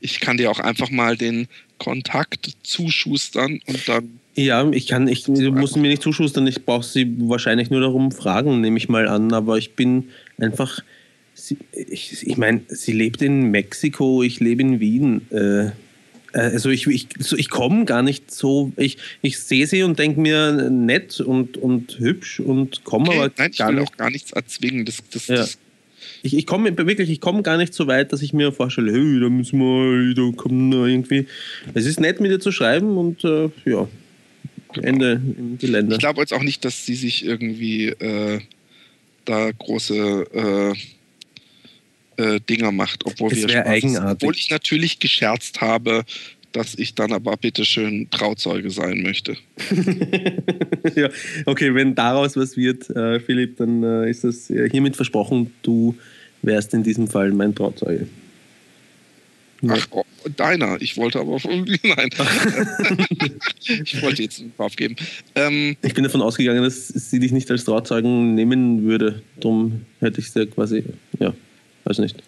ich kann dir auch einfach mal den Kontakt zuschustern und dann ja, ich kann, ich muss mir nicht zuschustern, ich brauche sie wahrscheinlich nur darum fragen, nehme ich mal an, aber ich bin einfach, Sie, ich, ich meine, sie lebt in Mexiko, ich lebe in Wien. Äh, äh also ich, ich, ich komme gar nicht so, ich, ich sehe sie und denke mir nett und, und hübsch und komme okay, aber nein, ich will nicht. auch gar nichts erzwingen. Das, das, ja. das, ich, ich komme wirklich, ich komme gar nicht so weit, dass ich mir vorstelle, hey, da müssen wir, da kommen wir irgendwie. Es ist nett, mit dir zu schreiben und äh, ja, Ende im Gelände. Ich glaube jetzt auch nicht, dass sie sich irgendwie äh, da große äh, äh, Dinger macht, obwohl es wir eigenartig. obwohl ich natürlich gescherzt habe, dass ich dann aber bitteschön Trauzeuge sein möchte. ja, okay, wenn daraus was wird, äh, Philipp, dann äh, ist das hiermit versprochen, du wärst in diesem Fall mein Trauzeuge. Ach, oh, deiner. Ich wollte aber. Nein. ich wollte jetzt einen Kopf geben. Ähm, ich bin davon ausgegangen, dass sie dich nicht als Trauzeugen nehmen würde. Darum hätte ich sie quasi. Ja, weiß nicht.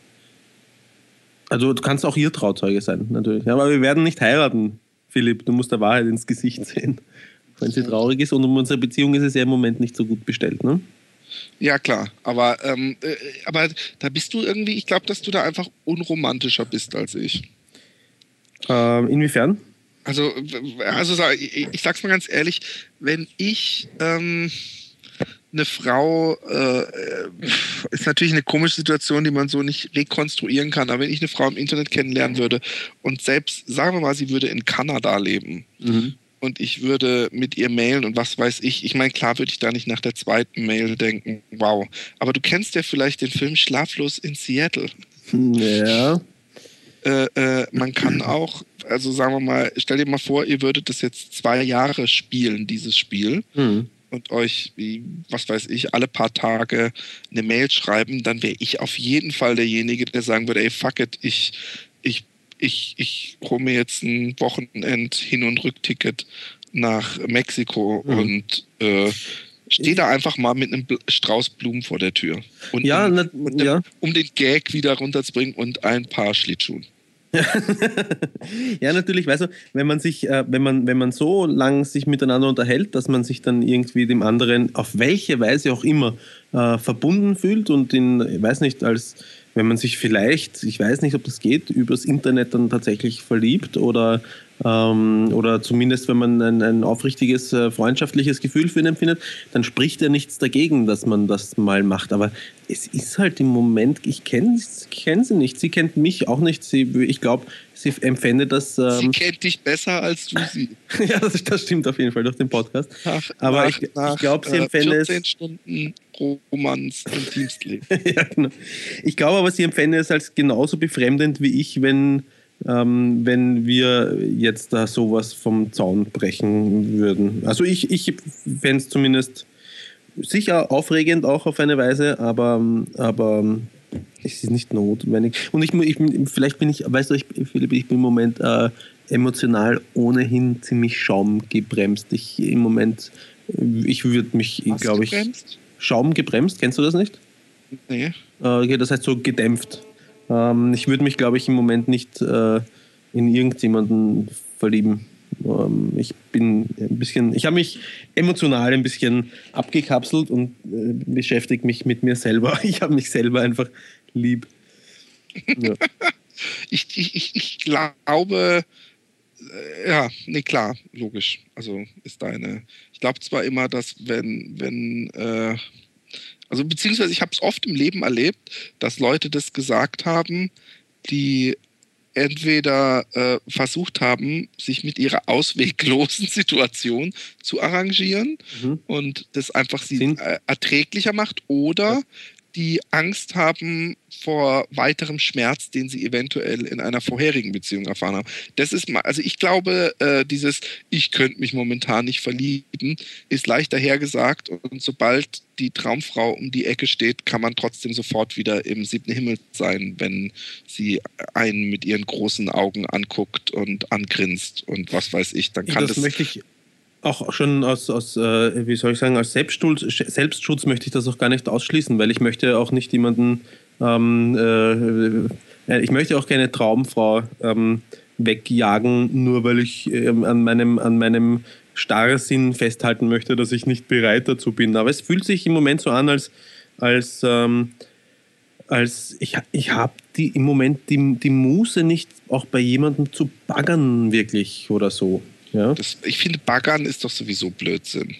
Also du kannst auch ihr Trauzeuge sein, natürlich. Ja, aber wir werden nicht heiraten, Philipp. Du musst der Wahrheit ins Gesicht sehen. Wenn sie traurig ist und um unsere Beziehung ist es ja im Moment nicht so gut bestellt, ne? Ja, klar. Aber, ähm, äh, aber da bist du irgendwie, ich glaube, dass du da einfach unromantischer bist als ich. Ähm, inwiefern? Also, also ich, ich sag's mal ganz ehrlich, wenn ich ähm, eine Frau äh, ist natürlich eine komische Situation, die man so nicht rekonstruieren kann. Aber wenn ich eine Frau im Internet kennenlernen würde und selbst, sagen wir mal, sie würde in Kanada leben mhm. und ich würde mit ihr mailen und was weiß ich, ich meine, klar würde ich da nicht nach der zweiten Mail denken, wow. Aber du kennst ja vielleicht den Film Schlaflos in Seattle. Ja. Äh, äh, man kann auch, also sagen wir mal, stell dir mal vor, ihr würdet das jetzt zwei Jahre spielen, dieses Spiel. Mhm und euch, wie, was weiß ich, alle paar Tage eine Mail schreiben, dann wäre ich auf jeden Fall derjenige, der sagen würde, ey, fuck it, ich, ich, ich, ich hole mir jetzt ein Wochenend Hin- und Rückticket nach Mexiko mhm. und äh, stehe da einfach mal mit einem Strauß Blumen vor der Tür. Und ja, um, ne, ja. um den Gag wieder runterzubringen und ein paar Schlittschuhen. ja, natürlich, weißt du, wenn man sich, äh, wenn man, wenn man so lang sich miteinander unterhält, dass man sich dann irgendwie dem anderen auf welche Weise auch immer äh, verbunden fühlt und in, ich weiß nicht, als wenn man sich vielleicht, ich weiß nicht, ob das geht, übers Internet dann tatsächlich verliebt oder ähm, oder zumindest wenn man ein, ein aufrichtiges äh, freundschaftliches Gefühl für ihn empfindet, dann spricht ja nichts dagegen, dass man das mal macht. Aber es ist halt im Moment, ich kenne kenn sie nicht, sie kennt mich auch nicht. Sie, ich glaube, sie empfände das. Ähm, sie kennt dich besser als du sie. ja, das, das, stimmt auf jeden Fall durch den Podcast. Nach, Aber nach, ich, ich glaube, sie äh, empfände 14 es. Stunden Romanz und Teamsleben. ja, genau. Ich glaube aber, sie empfände es als genauso befremdend wie ich, wenn ähm, wenn wir jetzt da sowas vom Zaun brechen würden. Also ich, ich fände es zumindest sicher aufregend auch auf eine Weise, aber, aber es ist nicht notwendig. Und ich, ich vielleicht bin ich, weißt du, ich, Philipp, ich bin im Moment äh, emotional ohnehin ziemlich schaumgebremst. Ich im Moment, ich würde mich, glaube ich, schaumgebremst, kennst du das nicht? Nee. Äh, okay, das heißt so gedämpft. Ähm, ich würde mich, glaube ich, im Moment nicht äh, in irgendjemanden verlieben. Ähm, ich bin ein bisschen, ich habe mich emotional ein bisschen abgekapselt und äh, beschäftige mich mit mir selber. Ich habe mich selber einfach lieb. Ja. ich, ich, ich glaube, äh, ja, nee, klar, logisch. Also ist deine. Ich glaube zwar immer, dass wenn, wenn, äh, also beziehungsweise ich habe es oft im Leben erlebt, dass Leute das gesagt haben, die entweder äh, versucht haben, sich mit ihrer ausweglosen Situation zu arrangieren mhm. und das einfach sie äh, erträglicher macht, oder die Angst haben vor weiterem Schmerz, den sie eventuell in einer vorherigen Beziehung erfahren haben. Das ist mal, also ich glaube, äh, dieses Ich könnte mich momentan nicht verlieben, ist leicht dahergesagt und sobald die Traumfrau um die Ecke steht, kann man trotzdem sofort wieder im siebten Himmel sein, wenn sie einen mit ihren großen Augen anguckt und angrinst und was weiß ich. Dann kann das, das möchte ich auch schon aus, aus äh, wie soll ich sagen, als Selbstschutz, Selbstschutz möchte ich das auch gar nicht ausschließen, weil ich möchte auch nicht jemanden, ähm, äh, äh, ich möchte auch keine Traumfrau ähm, wegjagen, nur weil ich ähm, an meinem, an meinem Starrsinn festhalten möchte, dass ich nicht bereit dazu bin. Aber es fühlt sich im Moment so an, als, als, ähm, als ich, ich habe im Moment die, die Muße nicht auch bei jemandem zu baggern, wirklich oder so. Ja. Das, ich finde, Baggern ist doch sowieso Blödsinn.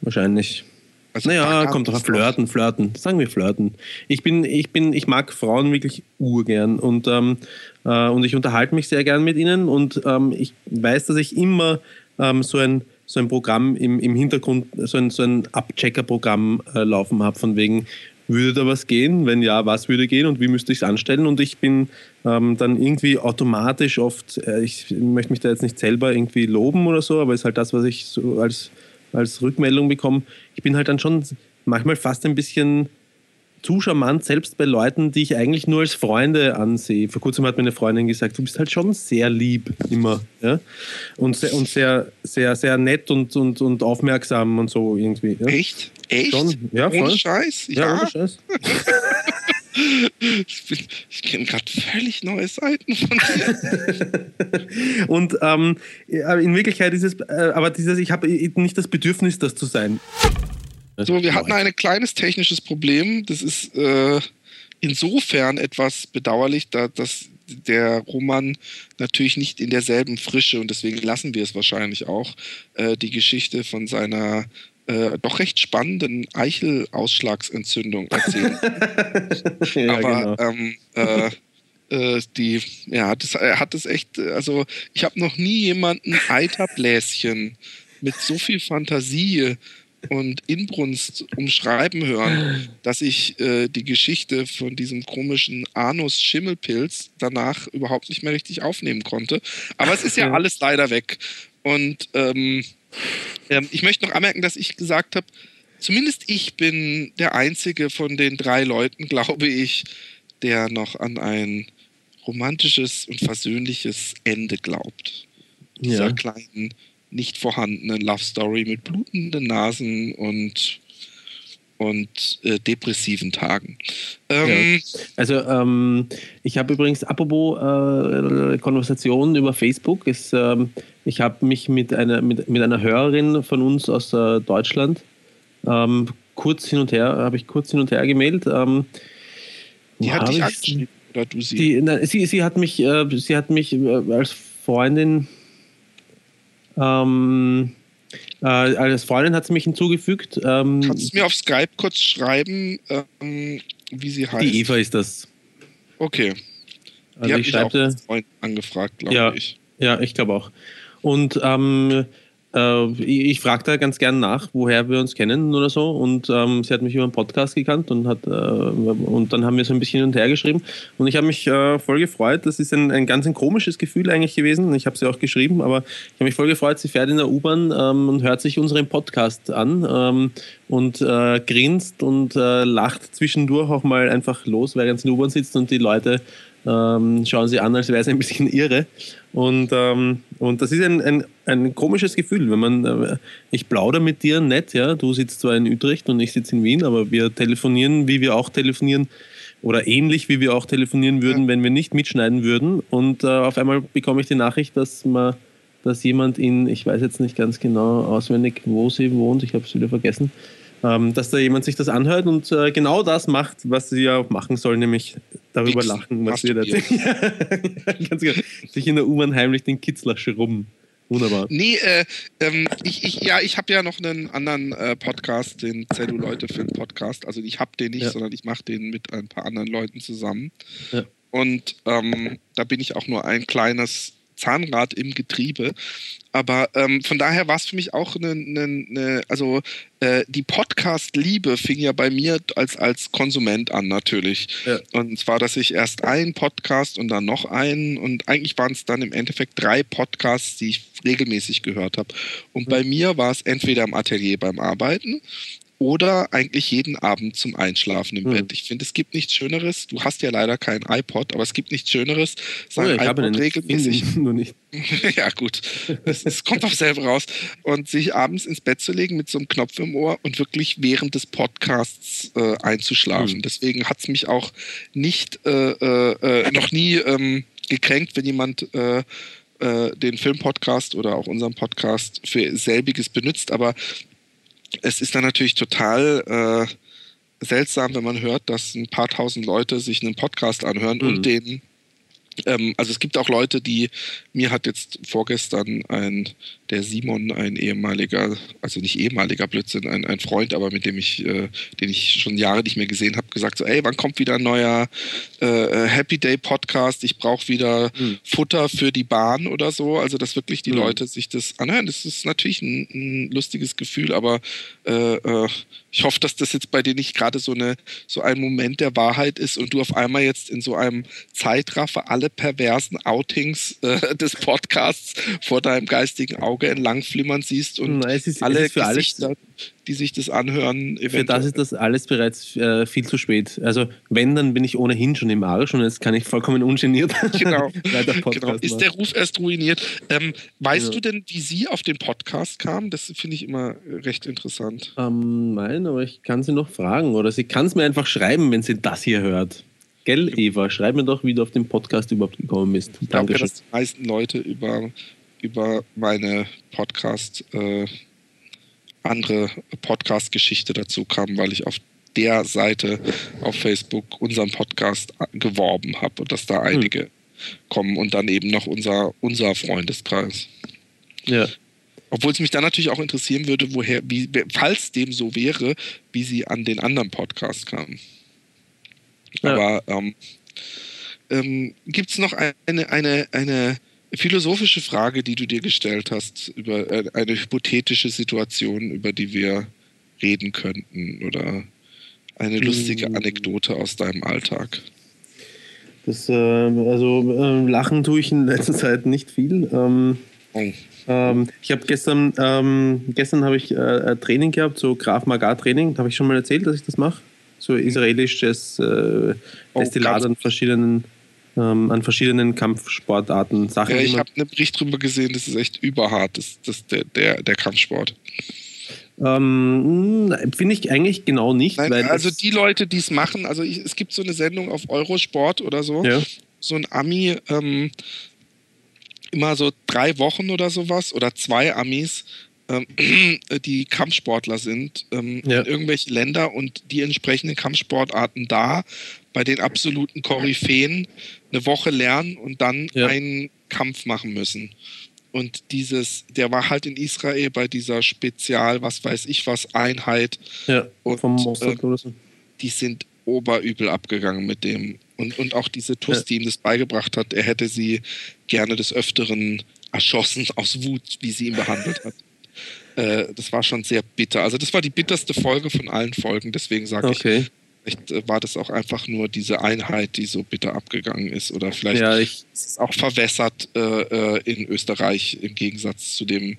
Wahrscheinlich. Also naja, kommt doch flirten, flirten. Sagen wir flirten. Ich bin, ich bin, ich mag Frauen wirklich urgern und, ähm, äh, und ich unterhalte mich sehr gern mit ihnen und ähm, ich weiß, dass ich immer ähm, so ein so ein Programm im, im Hintergrund, so ein, so ein Abchecker-Programm äh, laufen habe, von wegen, würde da was gehen? Wenn ja, was würde gehen und wie müsste ich es anstellen? Und ich bin ähm, dann irgendwie automatisch oft, äh, ich möchte mich da jetzt nicht selber irgendwie loben oder so, aber ist halt das, was ich so als, als Rückmeldung bekomme. Ich bin halt dann schon manchmal fast ein bisschen zu charmant, selbst bei Leuten, die ich eigentlich nur als Freunde ansehe. Vor kurzem hat meine Freundin gesagt, du bist halt schon sehr lieb immer. Ja? Und, sehr, und sehr, sehr, sehr nett und, und, und aufmerksam und so irgendwie. Ja? Echt? Echt? Schon? Ja, voll. Ohne Scheiß? Ja, ja ohne Scheiß. ich, ich kenne gerade völlig neue Seiten von dir. und ähm, in Wirklichkeit ist es, äh, aber dieses, ich habe nicht das Bedürfnis, das zu sein. So, wir hatten ein kleines technisches Problem. Das ist äh, insofern etwas bedauerlich, da, dass der Roman natürlich nicht in derselben Frische und deswegen lassen wir es wahrscheinlich auch, äh, die Geschichte von seiner äh, doch recht spannenden Eichelausschlagsentzündung erzählen. ja, Aber genau. ähm, äh, äh, die, ja, das, er hat es echt, also ich habe noch nie jemanden Eiterbläschen mit so viel Fantasie und Inbrunst umschreiben hören, dass ich äh, die Geschichte von diesem komischen Anus-Schimmelpilz danach überhaupt nicht mehr richtig aufnehmen konnte. Aber es ist ja alles leider weg. Und ähm, ähm, ich möchte noch anmerken, dass ich gesagt habe, zumindest ich bin der einzige von den drei Leuten, glaube ich, der noch an ein romantisches und versöhnliches Ende glaubt. Dieser ja. kleinen nicht vorhandenen Love Story mit blutenden Nasen und und äh, depressiven Tagen. Ähm, ja. Also ähm, ich habe übrigens apropos äh, Konversationen über Facebook. Ist, ähm, ich habe mich mit einer mit, mit einer Hörerin von uns aus äh, Deutschland ähm, kurz hin und her habe ich kurz hin und her gemeldet. Ähm, die hat dich angeschrieben oder du sie? Die, na, sie? Sie hat mich äh, sie hat mich äh, als Freundin ähm, äh, als Freundin hat sie mich hinzugefügt. Ähm, Kannst du mir auf Skype kurz schreiben, ähm, wie sie heißt? Die Eva ist das. Okay. Die also ich schreibe, auch angefragt, glaube ja, ich. Ja, ich glaube auch. Und ähm, äh, ich frage da ganz gern nach, woher wir uns kennen oder so. Und ähm, sie hat mich über einen Podcast gekannt und hat äh, und dann haben wir so ein bisschen hin und her geschrieben. Und ich habe mich äh, voll gefreut. Das ist ein, ein ganz ein komisches Gefühl eigentlich gewesen. Ich habe sie auch geschrieben, aber ich habe mich voll gefreut. Sie fährt in der U-Bahn ähm, und hört sich unseren Podcast an ähm, und äh, grinst und äh, lacht zwischendurch auch mal einfach los, während sie in der U-Bahn sitzt und die Leute ähm, schauen sie an, als wäre es ein bisschen irre. Und, ähm, und das ist ein, ein, ein komisches Gefühl, wenn man, äh, ich plaudere mit dir nett, ja, du sitzt zwar in Utrecht und ich sitze in Wien, aber wir telefonieren, wie wir auch telefonieren, oder ähnlich, wie wir auch telefonieren würden, ja. wenn wir nicht mitschneiden würden. Und äh, auf einmal bekomme ich die Nachricht, dass man dass jemand in, ich weiß jetzt nicht ganz genau auswendig, wo sie wohnt, ich habe es wieder vergessen, ähm, dass da jemand sich das anhört und äh, genau das macht, was sie ja auch machen soll, nämlich darüber Wichsen, lachen, was wir da Ganz genau. Sich in der U-Bahn heimlich den Kitzlasche rum. Wunderbar. Nee, äh, ähm, ich, ich, ja, ich habe ja noch einen anderen äh, Podcast, den Zelluleute Film Podcast. Also ich habe den nicht, ja. sondern ich mache den mit ein paar anderen Leuten zusammen. Ja. Und ähm, da bin ich auch nur ein kleines Zahnrad im Getriebe. Aber ähm, von daher war es für mich auch eine, eine, eine also äh, die Podcast-Liebe fing ja bei mir als, als Konsument an natürlich. Ja. Und zwar, dass ich erst einen Podcast und dann noch einen und eigentlich waren es dann im Endeffekt drei Podcasts, die ich regelmäßig gehört habe. Und mhm. bei mir war es entweder im Atelier beim Arbeiten oder eigentlich jeden Abend zum Einschlafen im hm. Bett. Ich finde, es gibt nichts Schöneres. Du hast ja leider kein iPod, aber es gibt nichts Schöneres, sein oh ja, iPod regelmäßig. Nur nicht. ja, gut. Es, es kommt auf selber raus. Und sich abends ins Bett zu legen mit so einem Knopf im Ohr und wirklich während des Podcasts äh, einzuschlafen. Hm. Deswegen hat es mich auch nicht, äh, äh, äh, noch nie ähm, gekränkt, wenn jemand äh, äh, den Filmpodcast oder auch unseren Podcast für selbiges benutzt. Aber es ist dann natürlich total äh, seltsam, wenn man hört, dass ein paar tausend Leute sich einen Podcast anhören mhm. und den ähm, also es gibt auch Leute, die, mir hat jetzt vorgestern ein, der Simon, ein ehemaliger, also nicht ehemaliger Blödsinn, ein, ein Freund, aber mit dem ich, äh, den ich schon Jahre nicht mehr gesehen habe, gesagt so, ey, wann kommt wieder ein neuer äh, äh Happy Day Podcast? Ich brauche wieder mhm. Futter für die Bahn oder so. Also dass wirklich die mhm. Leute sich das anhören. Das ist natürlich ein, ein lustiges Gefühl, aber äh, äh ich hoffe, dass das jetzt bei dir nicht gerade so, eine, so ein Moment der Wahrheit ist und du auf einmal jetzt in so einem Zeitraffer alle perversen Outings äh, des Podcasts vor deinem geistigen Auge entlang flimmern siehst und Nein, ist, alle für Gesichter, alles die sich das anhören. Eventuell. Für das ist das alles bereits äh, viel zu spät. Also wenn, dann bin ich ohnehin schon im Arsch und jetzt kann ich vollkommen ungeniert genau. weiter Podcast genau. Ist der Ruf erst ruiniert. Ähm, weißt ja. du denn, wie sie auf den Podcast kam? Das finde ich immer recht interessant. Ähm, nein, aber ich kann sie noch fragen oder sie kann es mir einfach schreiben, wenn sie das hier hört. Gell, Eva? Schreib mir doch, wie du auf den Podcast überhaupt gekommen bist. Ich glaube, dass die meisten Leute über, über meine Podcast- äh, andere Podcast-Geschichte dazu kam, weil ich auf der Seite auf Facebook unseren Podcast geworben habe und dass da hm. einige hm. kommen und dann eben noch unser, unser Freundeskreis. Ja. Obwohl es mich dann natürlich auch interessieren würde, woher, wie, falls dem so wäre, wie sie an den anderen Podcast kamen. Ja. Aber ähm, ähm, gibt es noch eine, eine, eine philosophische Frage, die du dir gestellt hast, über äh, eine hypothetische Situation, über die wir reden könnten oder eine lustige hm. Anekdote aus deinem Alltag? Das, äh, also äh, lachen tue ich in letzter Zeit nicht viel. Ähm, oh. ähm, ich habe gestern, ähm, gestern habe ich äh, Training gehabt, so Graf Magar Training. Habe ich schon mal erzählt, dass ich das mache? So israelisches äh, oh, Destillat an verschiedenen ähm, an verschiedenen Kampfsportarten Sachen. Ja, ich habe einen Bericht drüber gesehen, das ist echt überhart, das, das, der, der, der Kampfsport. Ähm, Finde ich eigentlich genau nicht. Nein, also die Leute, die es machen, also ich, es gibt so eine Sendung auf Eurosport oder so, ja. so ein Ami, ähm, immer so drei Wochen oder sowas oder zwei Amis, die Kampfsportler sind ähm, ja. in irgendwelche Länder und die entsprechenden Kampfsportarten da bei den absoluten Koryphäen eine Woche lernen und dann ja. einen Kampf machen müssen. Und dieses, der war halt in Israel bei dieser Spezial, was weiß ich was, Einheit. Ja, und, vom Mossad äh, Die sind oberübel abgegangen mit dem. Und, und auch diese Tuss, ja. die ihm das beigebracht hat, er hätte sie gerne des Öfteren erschossen aus Wut, wie sie ihn behandelt hat. Äh, das war schon sehr bitter. Also das war die bitterste Folge von allen Folgen, deswegen sage okay. ich, Vielleicht äh, war das auch einfach nur diese Einheit, die so bitter abgegangen ist. Oder vielleicht ja, ist es auch verwässert äh, äh, in Österreich im Gegensatz zu dem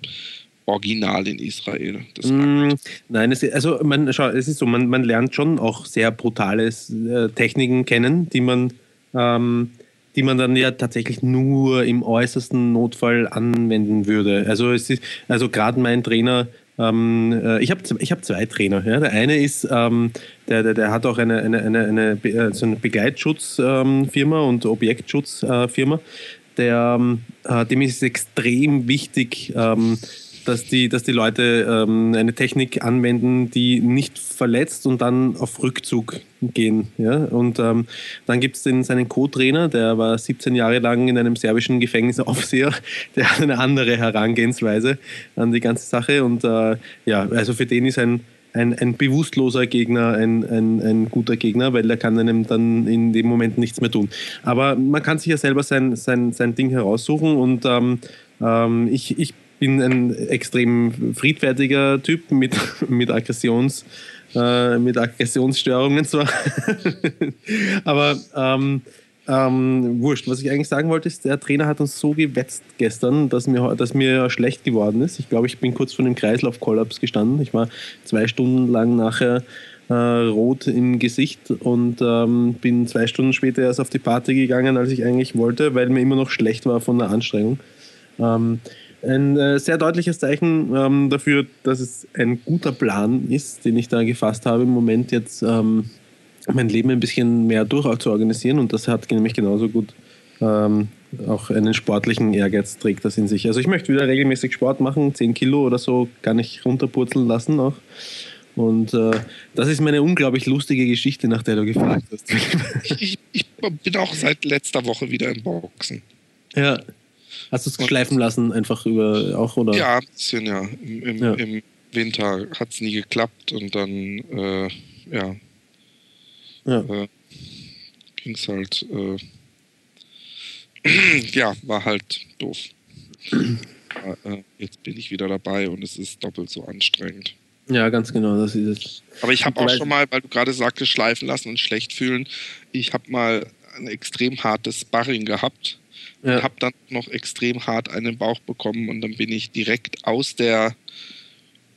Original in Israel. Mm, nein, es, also man, schau, es ist so, man, man lernt schon auch sehr brutale äh, Techniken kennen, die man, ähm, die man dann ja tatsächlich nur im äußersten Notfall anwenden würde. Also es ist, also gerade mein Trainer ähm, äh, ich habe ich hab zwei Trainer. Ja. Der eine ist, ähm, der, der, der hat auch eine, eine, eine, eine, Be so eine Begleitschutzfirma ähm, und Objektschutzfirma. Der, ähm, äh, dem ist es extrem wichtig, ähm, dass die, dass die Leute ähm, eine Technik anwenden, die nicht verletzt und dann auf Rückzug gehen. Ja? Und ähm, dann gibt es seinen Co-Trainer, der war 17 Jahre lang in einem serbischen Gefängnis Aufseher, der hat eine andere Herangehensweise an die ganze Sache. Und äh, ja, also für den ist ein, ein, ein bewusstloser Gegner ein, ein, ein guter Gegner, weil der kann einem dann in dem Moment nichts mehr tun. Aber man kann sich ja selber sein, sein, sein Ding heraussuchen und ähm, ähm ich, ich bin ein extrem friedfertiger Typ mit, mit Aggressions- äh, mit Aggressionsstörungen zwar. Aber ähm, ähm, wurscht. Was ich eigentlich sagen wollte, ist, der Trainer hat uns so gewetzt gestern, dass mir, dass mir schlecht geworden ist. Ich glaube, ich bin kurz vor dem Kreislaufkollaps gestanden. Ich war zwei Stunden lang nachher äh, rot im Gesicht und ähm, bin zwei Stunden später erst auf die Party gegangen, als ich eigentlich wollte, weil mir immer noch schlecht war von der Anstrengung. Ähm, ein äh, sehr deutliches Zeichen ähm, dafür, dass es ein guter Plan ist, den ich da gefasst habe, im Moment jetzt ähm, mein Leben ein bisschen mehr durch zu organisieren und das hat nämlich genauso gut ähm, auch einen sportlichen Ehrgeiz trägt das in sich. Also ich möchte wieder regelmäßig Sport machen, 10 Kilo oder so kann ich runterpurzeln lassen auch. Und äh, das ist meine unglaublich lustige Geschichte, nach der du gefragt hast. ich, ich bin auch seit letzter Woche wieder im Boxen. Ja. Hast du es schleifen lassen, einfach über auch, oder? Ja, ein bisschen, ja. Im, im, ja. im Winter hat es nie geklappt und dann, äh, ja. ja. Äh, ging es halt, äh, ja, war halt doof. Äh, jetzt bin ich wieder dabei und es ist doppelt so anstrengend. Ja, ganz genau, das ist es. Aber ich habe auch schon mal, weil du gerade sagtest, schleifen lassen und schlecht fühlen, ich habe mal ein extrem hartes Sparring gehabt ja. habe dann noch extrem hart einen Bauch bekommen und dann bin ich direkt aus der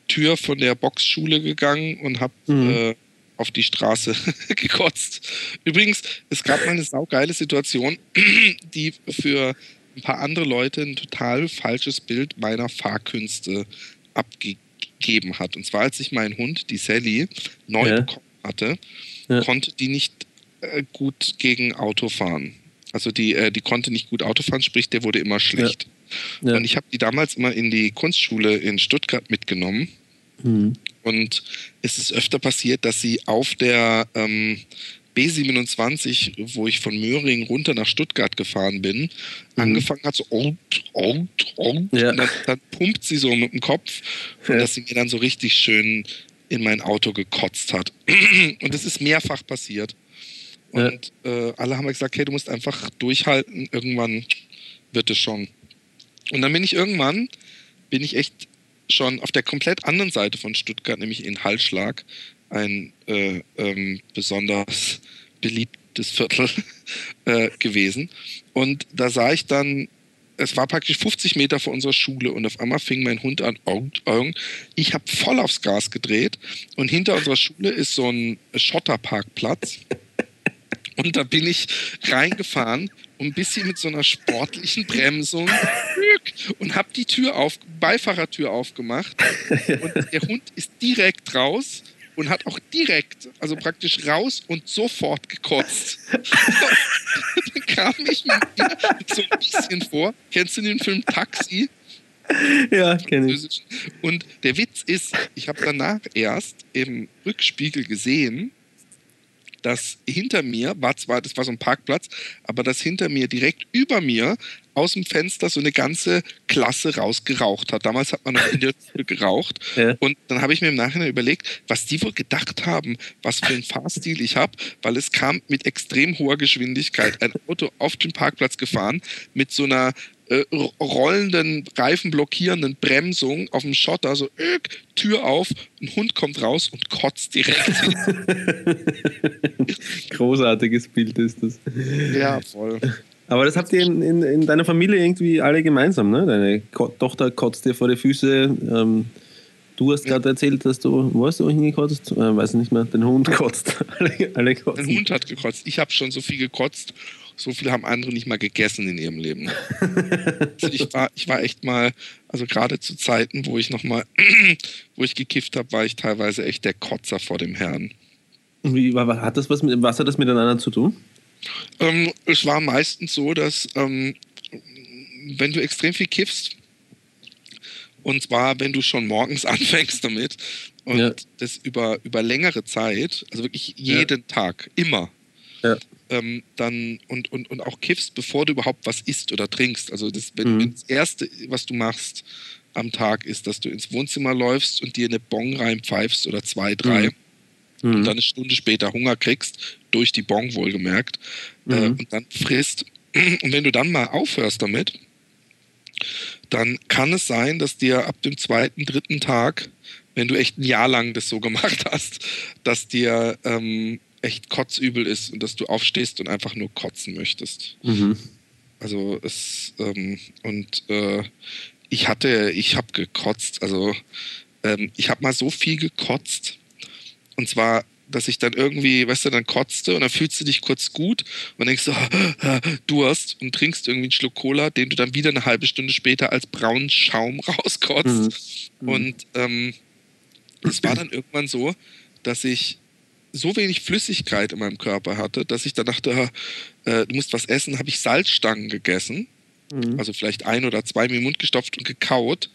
Tür von der Boxschule gegangen und habe mhm. äh, auf die Straße gekotzt. Übrigens, es gab mal eine saugeile Situation, die für ein paar andere Leute ein total falsches Bild meiner Fahrkünste abgegeben hat. Und zwar, als ich meinen Hund, die Sally, neu ja. bekommen hatte, ja. konnte die nicht äh, gut gegen Auto fahren. Also die, äh, die konnte nicht gut Auto fahren, sprich, der wurde immer schlecht. Ja. Ja. Und ich habe die damals immer in die Kunstschule in Stuttgart mitgenommen. Mhm. Und es ist öfter passiert, dass sie auf der ähm, B27, wo ich von Möhring runter nach Stuttgart gefahren bin, mhm. angefangen hat so und, und, und. Ja. und dann, dann, pumpt sie so mit dem Kopf und dass sie mir dann so richtig schön in mein Auto gekotzt hat. und das ist mehrfach passiert. Und ja. äh, alle haben gesagt, hey, du musst einfach durchhalten, irgendwann wird es schon. Und dann bin ich irgendwann, bin ich echt schon auf der komplett anderen Seite von Stuttgart, nämlich in Hallschlag, ein äh, ähm, besonders beliebtes Viertel äh, gewesen. Und da sah ich dann, es war praktisch 50 Meter vor unserer Schule und auf einmal fing mein Hund an, ich habe voll aufs Gas gedreht und hinter unserer Schule ist so ein Schotterparkplatz. Und da bin ich reingefahren und ein bisschen mit so einer sportlichen Bremsung und habe die Tür auf, Beifahrertür aufgemacht. Und der Hund ist direkt raus und hat auch direkt, also praktisch raus und sofort gekotzt. dann kam ich mir so ein bisschen vor. Kennst du den Film Taxi? Ja, kenne ich. Und der Witz ist, ich habe danach erst im Rückspiegel gesehen, dass hinter mir war zwar, das war so ein Parkplatz, aber dass hinter mir direkt über mir aus dem Fenster so eine ganze Klasse rausgeraucht hat. Damals hat man noch in der Tür geraucht. Ja. Und dann habe ich mir im Nachhinein überlegt, was die wohl gedacht haben, was für einen Fahrstil ich habe, weil es kam mit extrem hoher Geschwindigkeit ein Auto auf den Parkplatz gefahren mit so einer äh, rollenden, reifenblockierenden Bremsung auf dem Schotter, so öh, Tür auf, ein Hund kommt raus und kotzt direkt. Großartiges Bild ist das. Ja, voll. Aber das habt ihr in, in, in, deiner Familie irgendwie alle gemeinsam, ne? Deine Ko Tochter kotzt dir vor die Füße. Ähm, du hast gerade erzählt, dass du, wo hast du hingekotzt? Äh, weiß nicht mehr, dein Hund kotzt. alle, alle kotzen. Dein Hund hat gekotzt. Ich habe schon so viel gekotzt so viel haben andere nicht mal gegessen in ihrem Leben. also ich, war, ich war echt mal, also gerade zu Zeiten, wo ich noch mal, wo ich gekifft habe, war ich teilweise echt der Kotzer vor dem Herrn. Wie, hat das was, mit, was hat das miteinander zu tun? Ähm, es war meistens so, dass ähm, wenn du extrem viel kiffst, und zwar, wenn du schon morgens anfängst damit und ja. das über, über längere Zeit, also wirklich jeden ja. Tag, immer, ja ähm, dann und, und, und auch kiffst, bevor du überhaupt was isst oder trinkst. Also das, wenn, mhm. das Erste, was du machst am Tag, ist, dass du ins Wohnzimmer läufst und dir eine Bong reinpfeifst oder zwei, drei. Mhm. Und dann eine Stunde später Hunger kriegst, durch die Bong wohlgemerkt, äh, mhm. äh, und dann frisst. Und wenn du dann mal aufhörst damit, dann kann es sein, dass dir ab dem zweiten, dritten Tag, wenn du echt ein Jahr lang das so gemacht hast, dass dir ähm, echt kotzübel ist und dass du aufstehst und einfach nur kotzen möchtest. Mhm. Also es ähm, und äh, ich hatte, ich habe gekotzt. Also ähm, ich habe mal so viel gekotzt und zwar, dass ich dann irgendwie, weißt du, dann kotzte und dann fühlst du dich kurz gut und denkst so, Durst und trinkst irgendwie einen Schluck Cola, den du dann wieder eine halbe Stunde später als braunen Schaum rauskotzt. Mhm. Und ähm, es war dann irgendwann so, dass ich so wenig Flüssigkeit in meinem Körper hatte, dass ich dann dachte, äh, du musst was essen, habe ich Salzstangen gegessen. Mhm. Also vielleicht ein oder zwei mir den Mund gestopft und gekaut.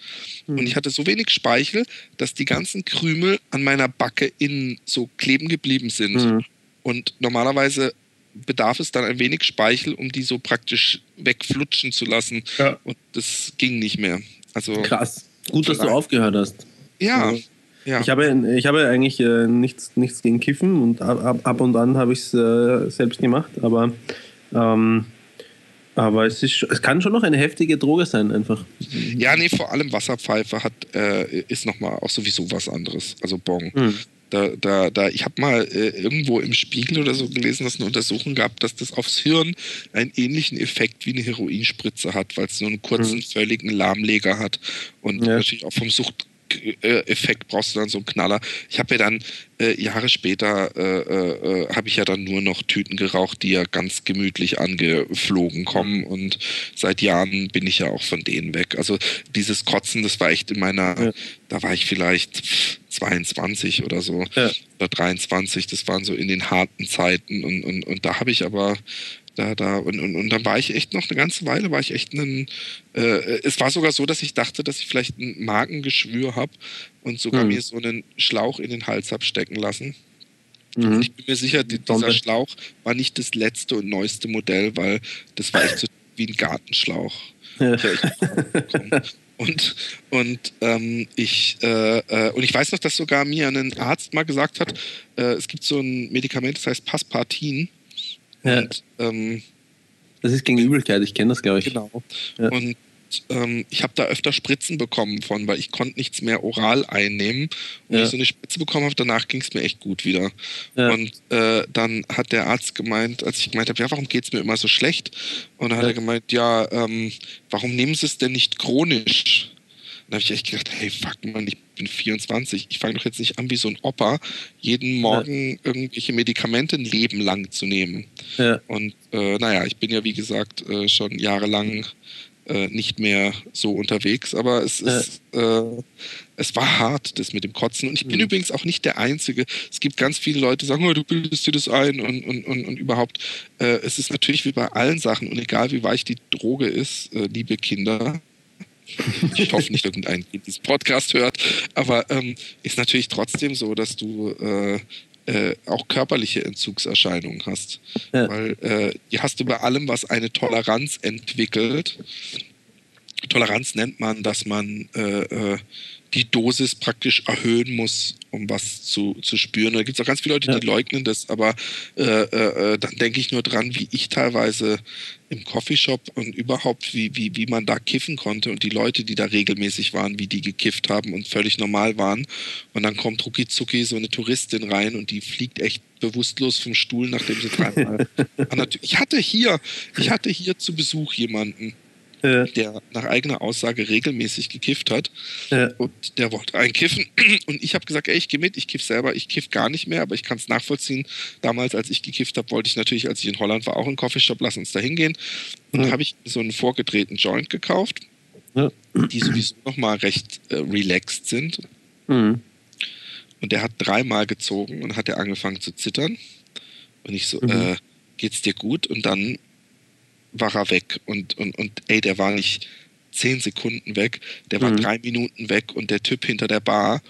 Mhm. Und ich hatte so wenig Speichel, dass die ganzen Krümel an meiner Backe innen so kleben geblieben sind. Mhm. Und normalerweise bedarf es dann ein wenig Speichel, um die so praktisch wegflutschen zu lassen. Ja. Und das ging nicht mehr. Also, Krass. Gut, dass du aufgehört hast. Ja. Also, ja. Ich, habe, ich habe eigentlich äh, nichts, nichts gegen Kiffen und ab, ab und an habe ich es äh, selbst gemacht, aber, ähm, aber es, ist, es kann schon noch eine heftige Droge sein, einfach. Ja, nee, vor allem Wasserpfeife hat, äh, ist nochmal auch sowieso was anderes. Also Bong. Hm. Da, da, da, ich habe mal äh, irgendwo im Spiegel oder so gelesen, dass es eine Untersuchung gab, dass das aufs Hirn einen ähnlichen Effekt wie eine Heroinspritze hat, weil es nur einen kurzen, mhm. völligen Lahmleger hat und ja. natürlich auch vom Sucht Effekt brauchst du dann so einen Knaller. Ich habe ja dann äh, Jahre später äh, äh, habe ich ja dann nur noch Tüten geraucht, die ja ganz gemütlich angeflogen kommen und seit Jahren bin ich ja auch von denen weg. Also dieses Kotzen, das war echt in meiner, ja. da war ich vielleicht 22 oder so ja. oder 23. Das waren so in den harten Zeiten und und, und da habe ich aber da, da, und, und, und dann war ich echt noch eine ganze Weile, war ich echt ein, äh, es war sogar so, dass ich dachte, dass ich vielleicht ein Magengeschwür habe und sogar mhm. mir so einen Schlauch in den Hals habe stecken lassen. Mhm. Und ich bin mir sicher, die, dieser Schlauch war nicht das letzte und neueste Modell, weil das war echt so wie ein Gartenschlauch. Ja. Und, und ähm, ich äh, äh, und ich weiß noch, dass sogar mir ein Arzt mal gesagt hat, äh, es gibt so ein Medikament, das heißt Paspartin. Ja. Und, ähm, das ist gegen Übelkeit, ich kenne das, glaube ich. Genau. Ja. Und ähm, ich habe da öfter Spritzen bekommen von, weil ich konnte nichts mehr oral einnehmen. Und ja. wenn ich so eine Spritze bekommen habe, danach ging es mir echt gut wieder. Ja. Und äh, dann hat der Arzt gemeint, als ich gemeint habe, ja, warum geht es mir immer so schlecht? Und dann hat er gemeint, ja, ähm, warum nehmen Sie es denn nicht chronisch? Dann habe ich echt gedacht, hey, fuck man, ich bin 24, ich fange doch jetzt nicht an wie so ein Opa, jeden Morgen ja. irgendwelche Medikamente ein Leben lang zu nehmen. Ja. Und äh, naja, ich bin ja wie gesagt äh, schon jahrelang äh, nicht mehr so unterwegs, aber es ist äh, es war hart, das mit dem Kotzen. Und ich bin mhm. übrigens auch nicht der Einzige. Es gibt ganz viele Leute, die sagen, oh, du bildest dir das ein und, und, und, und überhaupt. Äh, es ist natürlich wie bei allen Sachen und egal wie weich die Droge ist, äh, liebe Kinder, ich hoffe nicht, irgendein diesen Podcast hört, aber ähm, ist natürlich trotzdem so, dass du äh, äh, auch körperliche Entzugserscheinungen hast. Ja. Weil äh, die hast du bei allem, was eine Toleranz entwickelt. Toleranz nennt man, dass man äh, äh die Dosis praktisch erhöhen muss, um was zu, zu spüren. Da gibt es auch ganz viele Leute, die ja. leugnen das, aber äh, äh, äh, dann denke ich nur dran, wie ich teilweise im Coffeeshop und überhaupt, wie, wie, wie man da kiffen konnte und die Leute, die da regelmäßig waren, wie die gekifft haben und völlig normal waren. Und dann kommt rucki zucki so eine Touristin rein und die fliegt echt bewusstlos vom Stuhl, nachdem sie dreimal. ich hatte hier, ich hatte hier zu Besuch jemanden ja. der nach eigener Aussage regelmäßig gekifft hat. Ja. Und der wollte einkiffen. Und ich habe gesagt, ey, ich gehe mit, ich kiff selber, ich kiff gar nicht mehr, aber ich kann es nachvollziehen. Damals, als ich gekifft habe, wollte ich natürlich, als ich in Holland war, auch einen Coffeeshop, lass uns da hingehen. Und ja. da habe ich so einen vorgedrehten Joint gekauft, ja. die sowieso nochmal recht äh, relaxed sind. Mhm. Und der hat dreimal gezogen und hat er angefangen zu zittern. Und ich so, mhm. äh, geht's dir gut? Und dann war er weg. Und, und, und ey, der war nicht zehn Sekunden weg, der war mhm. drei Minuten weg und der Typ hinter der Bar,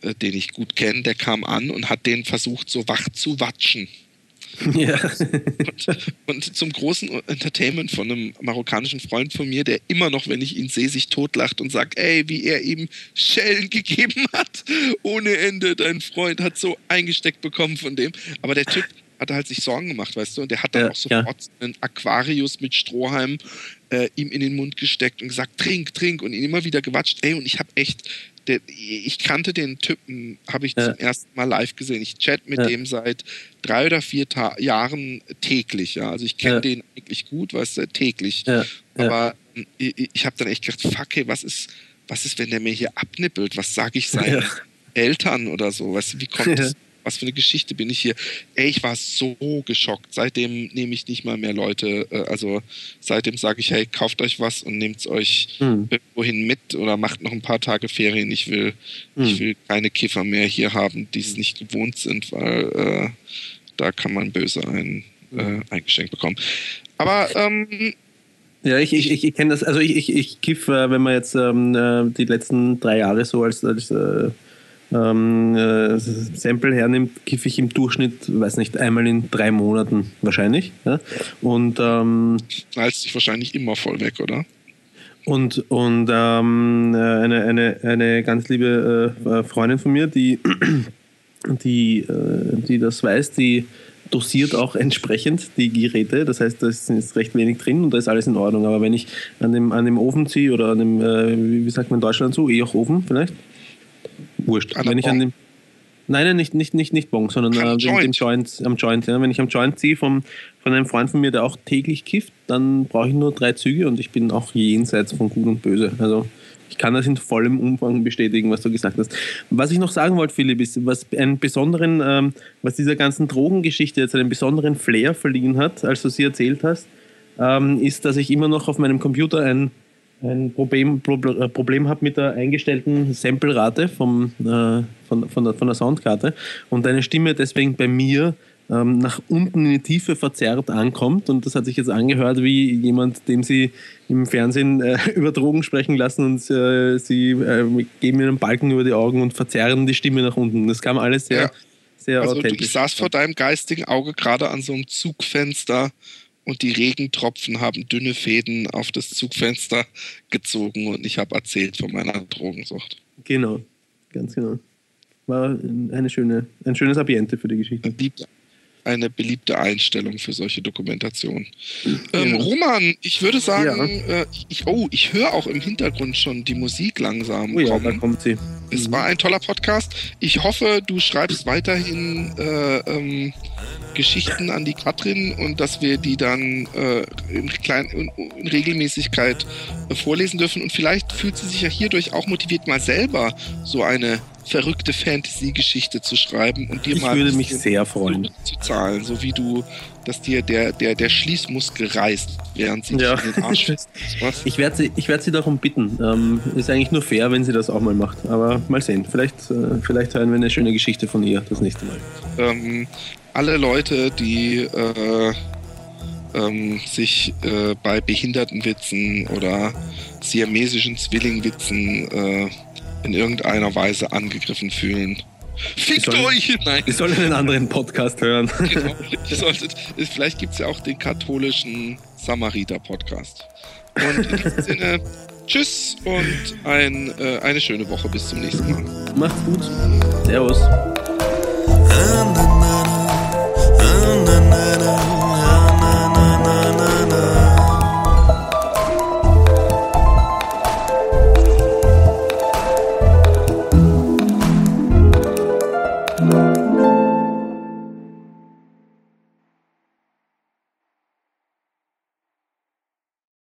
äh, den ich gut kenne, der kam an und hat den versucht, so wach zu watschen. Ja. und, und, zum großen Entertainment von einem marokkanischen Freund von mir, der immer noch, wenn ich ihn sehe, sich totlacht und sagt, ey, wie er ihm Schellen gegeben hat, ohne Ende. Dein Freund hat so eingesteckt bekommen von dem. Aber der Typ, hat er halt sich Sorgen gemacht, weißt du? Und der hat dann ja, auch sofort ja. einen Aquarius mit Strohhalm äh, ihm in den Mund gesteckt und gesagt, trink, trink und ihn immer wieder gewatscht. Ey, und ich habe echt, der, ich kannte den Typen, habe ich ja. zum ersten Mal live gesehen. Ich chat mit dem seit drei oder vier Ta Jahren täglich. Ja, also ich kenne den eigentlich gut, weißt du, täglich. Aber ich, ich habe dann echt gedacht, fuck, ey, was ist, was ist, wenn der mir hier abnippelt? Was sage ich seinen Eltern oder so? Weißt du, wie kommt das? Was für eine Geschichte bin ich hier? Ey, ich war so geschockt. Seitdem nehme ich nicht mal mehr Leute. Äh, also seitdem sage ich, hey, kauft euch was und nehmt es euch hm. irgendwohin mit oder macht noch ein paar Tage Ferien. Ich will, hm. ich will keine Kiffer mehr hier haben, die es nicht gewohnt sind, weil äh, da kann man böse ein, äh, eingeschenkt bekommen. Aber ähm, ja, ich, ich, ich, ich kenne das, also ich, ich, ich kiff, äh, wenn man jetzt ähm, äh, die letzten drei Jahre so als, als äh, ähm, äh, Sample hernimmt, kiffe ich im Durchschnitt, weiß nicht, einmal in drei Monaten wahrscheinlich. Ja? Und ähm, knallst dich wahrscheinlich immer voll weg, oder? Und, und ähm, eine, eine, eine ganz liebe äh, Freundin von mir, die, die, äh, die das weiß, die dosiert auch entsprechend die Geräte. Das heißt, da ist recht wenig drin und da ist alles in Ordnung. Aber wenn ich an dem, an dem Ofen ziehe oder an dem, äh, wie sagt man in Deutschland so, eh auch Ofen vielleicht? Wurscht. An wenn ich an dem. Nein, nein, nicht, nicht, nicht, nicht Bong, sondern äh, Joint. Dem Joint, am Joint. Ja. Wenn ich am Joint ziehe vom, von einem Freund von mir, der auch täglich kifft, dann brauche ich nur drei Züge und ich bin auch jenseits von Gut und Böse. Also ich kann das in vollem Umfang bestätigen, was du gesagt hast. Was ich noch sagen wollte, Philipp, ist, was einen besonderen, ähm, was dieser ganzen Drogengeschichte jetzt einen besonderen Flair verliehen hat, als du sie erzählt hast, ähm, ist, dass ich immer noch auf meinem Computer ein, ein Problem, Problem, äh, Problem habe mit der eingestellten Samplerate vom, äh, von, von, der, von der Soundkarte und deine Stimme deswegen bei mir ähm, nach unten in die Tiefe verzerrt ankommt. Und das hat sich jetzt angehört wie jemand, dem sie im Fernsehen äh, über Drogen sprechen lassen und äh, sie äh, geben ihnen einen Balken über die Augen und verzerren die Stimme nach unten. Das kam alles sehr, ja. sehr also authentisch. Du saß vor deinem geistigen Auge gerade an so einem Zugfenster und die Regentropfen haben dünne Fäden auf das Zugfenster gezogen und ich habe erzählt von meiner Drogensucht. Genau, ganz genau. War eine schöne, ein schönes Ambiente für die Geschichte. Eine beliebte Einstellung für solche Dokumentationen. Ähm, Roman, ich würde sagen, ja. äh, ich, oh, ich höre auch im Hintergrund schon die Musik langsam oh ja, kommen. Da kommt sie. Es mhm. war ein toller Podcast. Ich hoffe, du schreibst weiterhin äh, ähm, Geschichten an die Katrin und dass wir die dann äh, in, klein, in, in Regelmäßigkeit äh, vorlesen dürfen. Und vielleicht fühlt sie sich ja hierdurch auch motiviert, mal selber so eine verrückte Fantasy-Geschichte zu schreiben und dir ich mal würde mich sehr freuen zu zahlen, so wie du, dass dir der, der, der Schließmuskel reißt, während sie ja. den Arsch fest. Ich werde sie, ich werd sie darum bitten. Ähm, ist eigentlich nur fair, wenn sie das auch mal macht. Aber mal sehen. Vielleicht, äh, vielleicht hören wir eine schöne Geschichte von ihr das nächste Mal. Ähm, alle Leute, die äh, ähm, sich äh, bei Behindertenwitzen oder siamesischen Zwillingwitzen äh, in irgendeiner Weise angegriffen fühlen. Fickt sollen, euch! Nein. Wir sollen einen anderen Podcast hören. Genau. Solltet, vielleicht gibt es ja auch den katholischen Samariter-Podcast. Und in diesem Sinne, tschüss und ein, äh, eine schöne Woche. Bis zum nächsten Mal. Macht's gut. Servus. na na na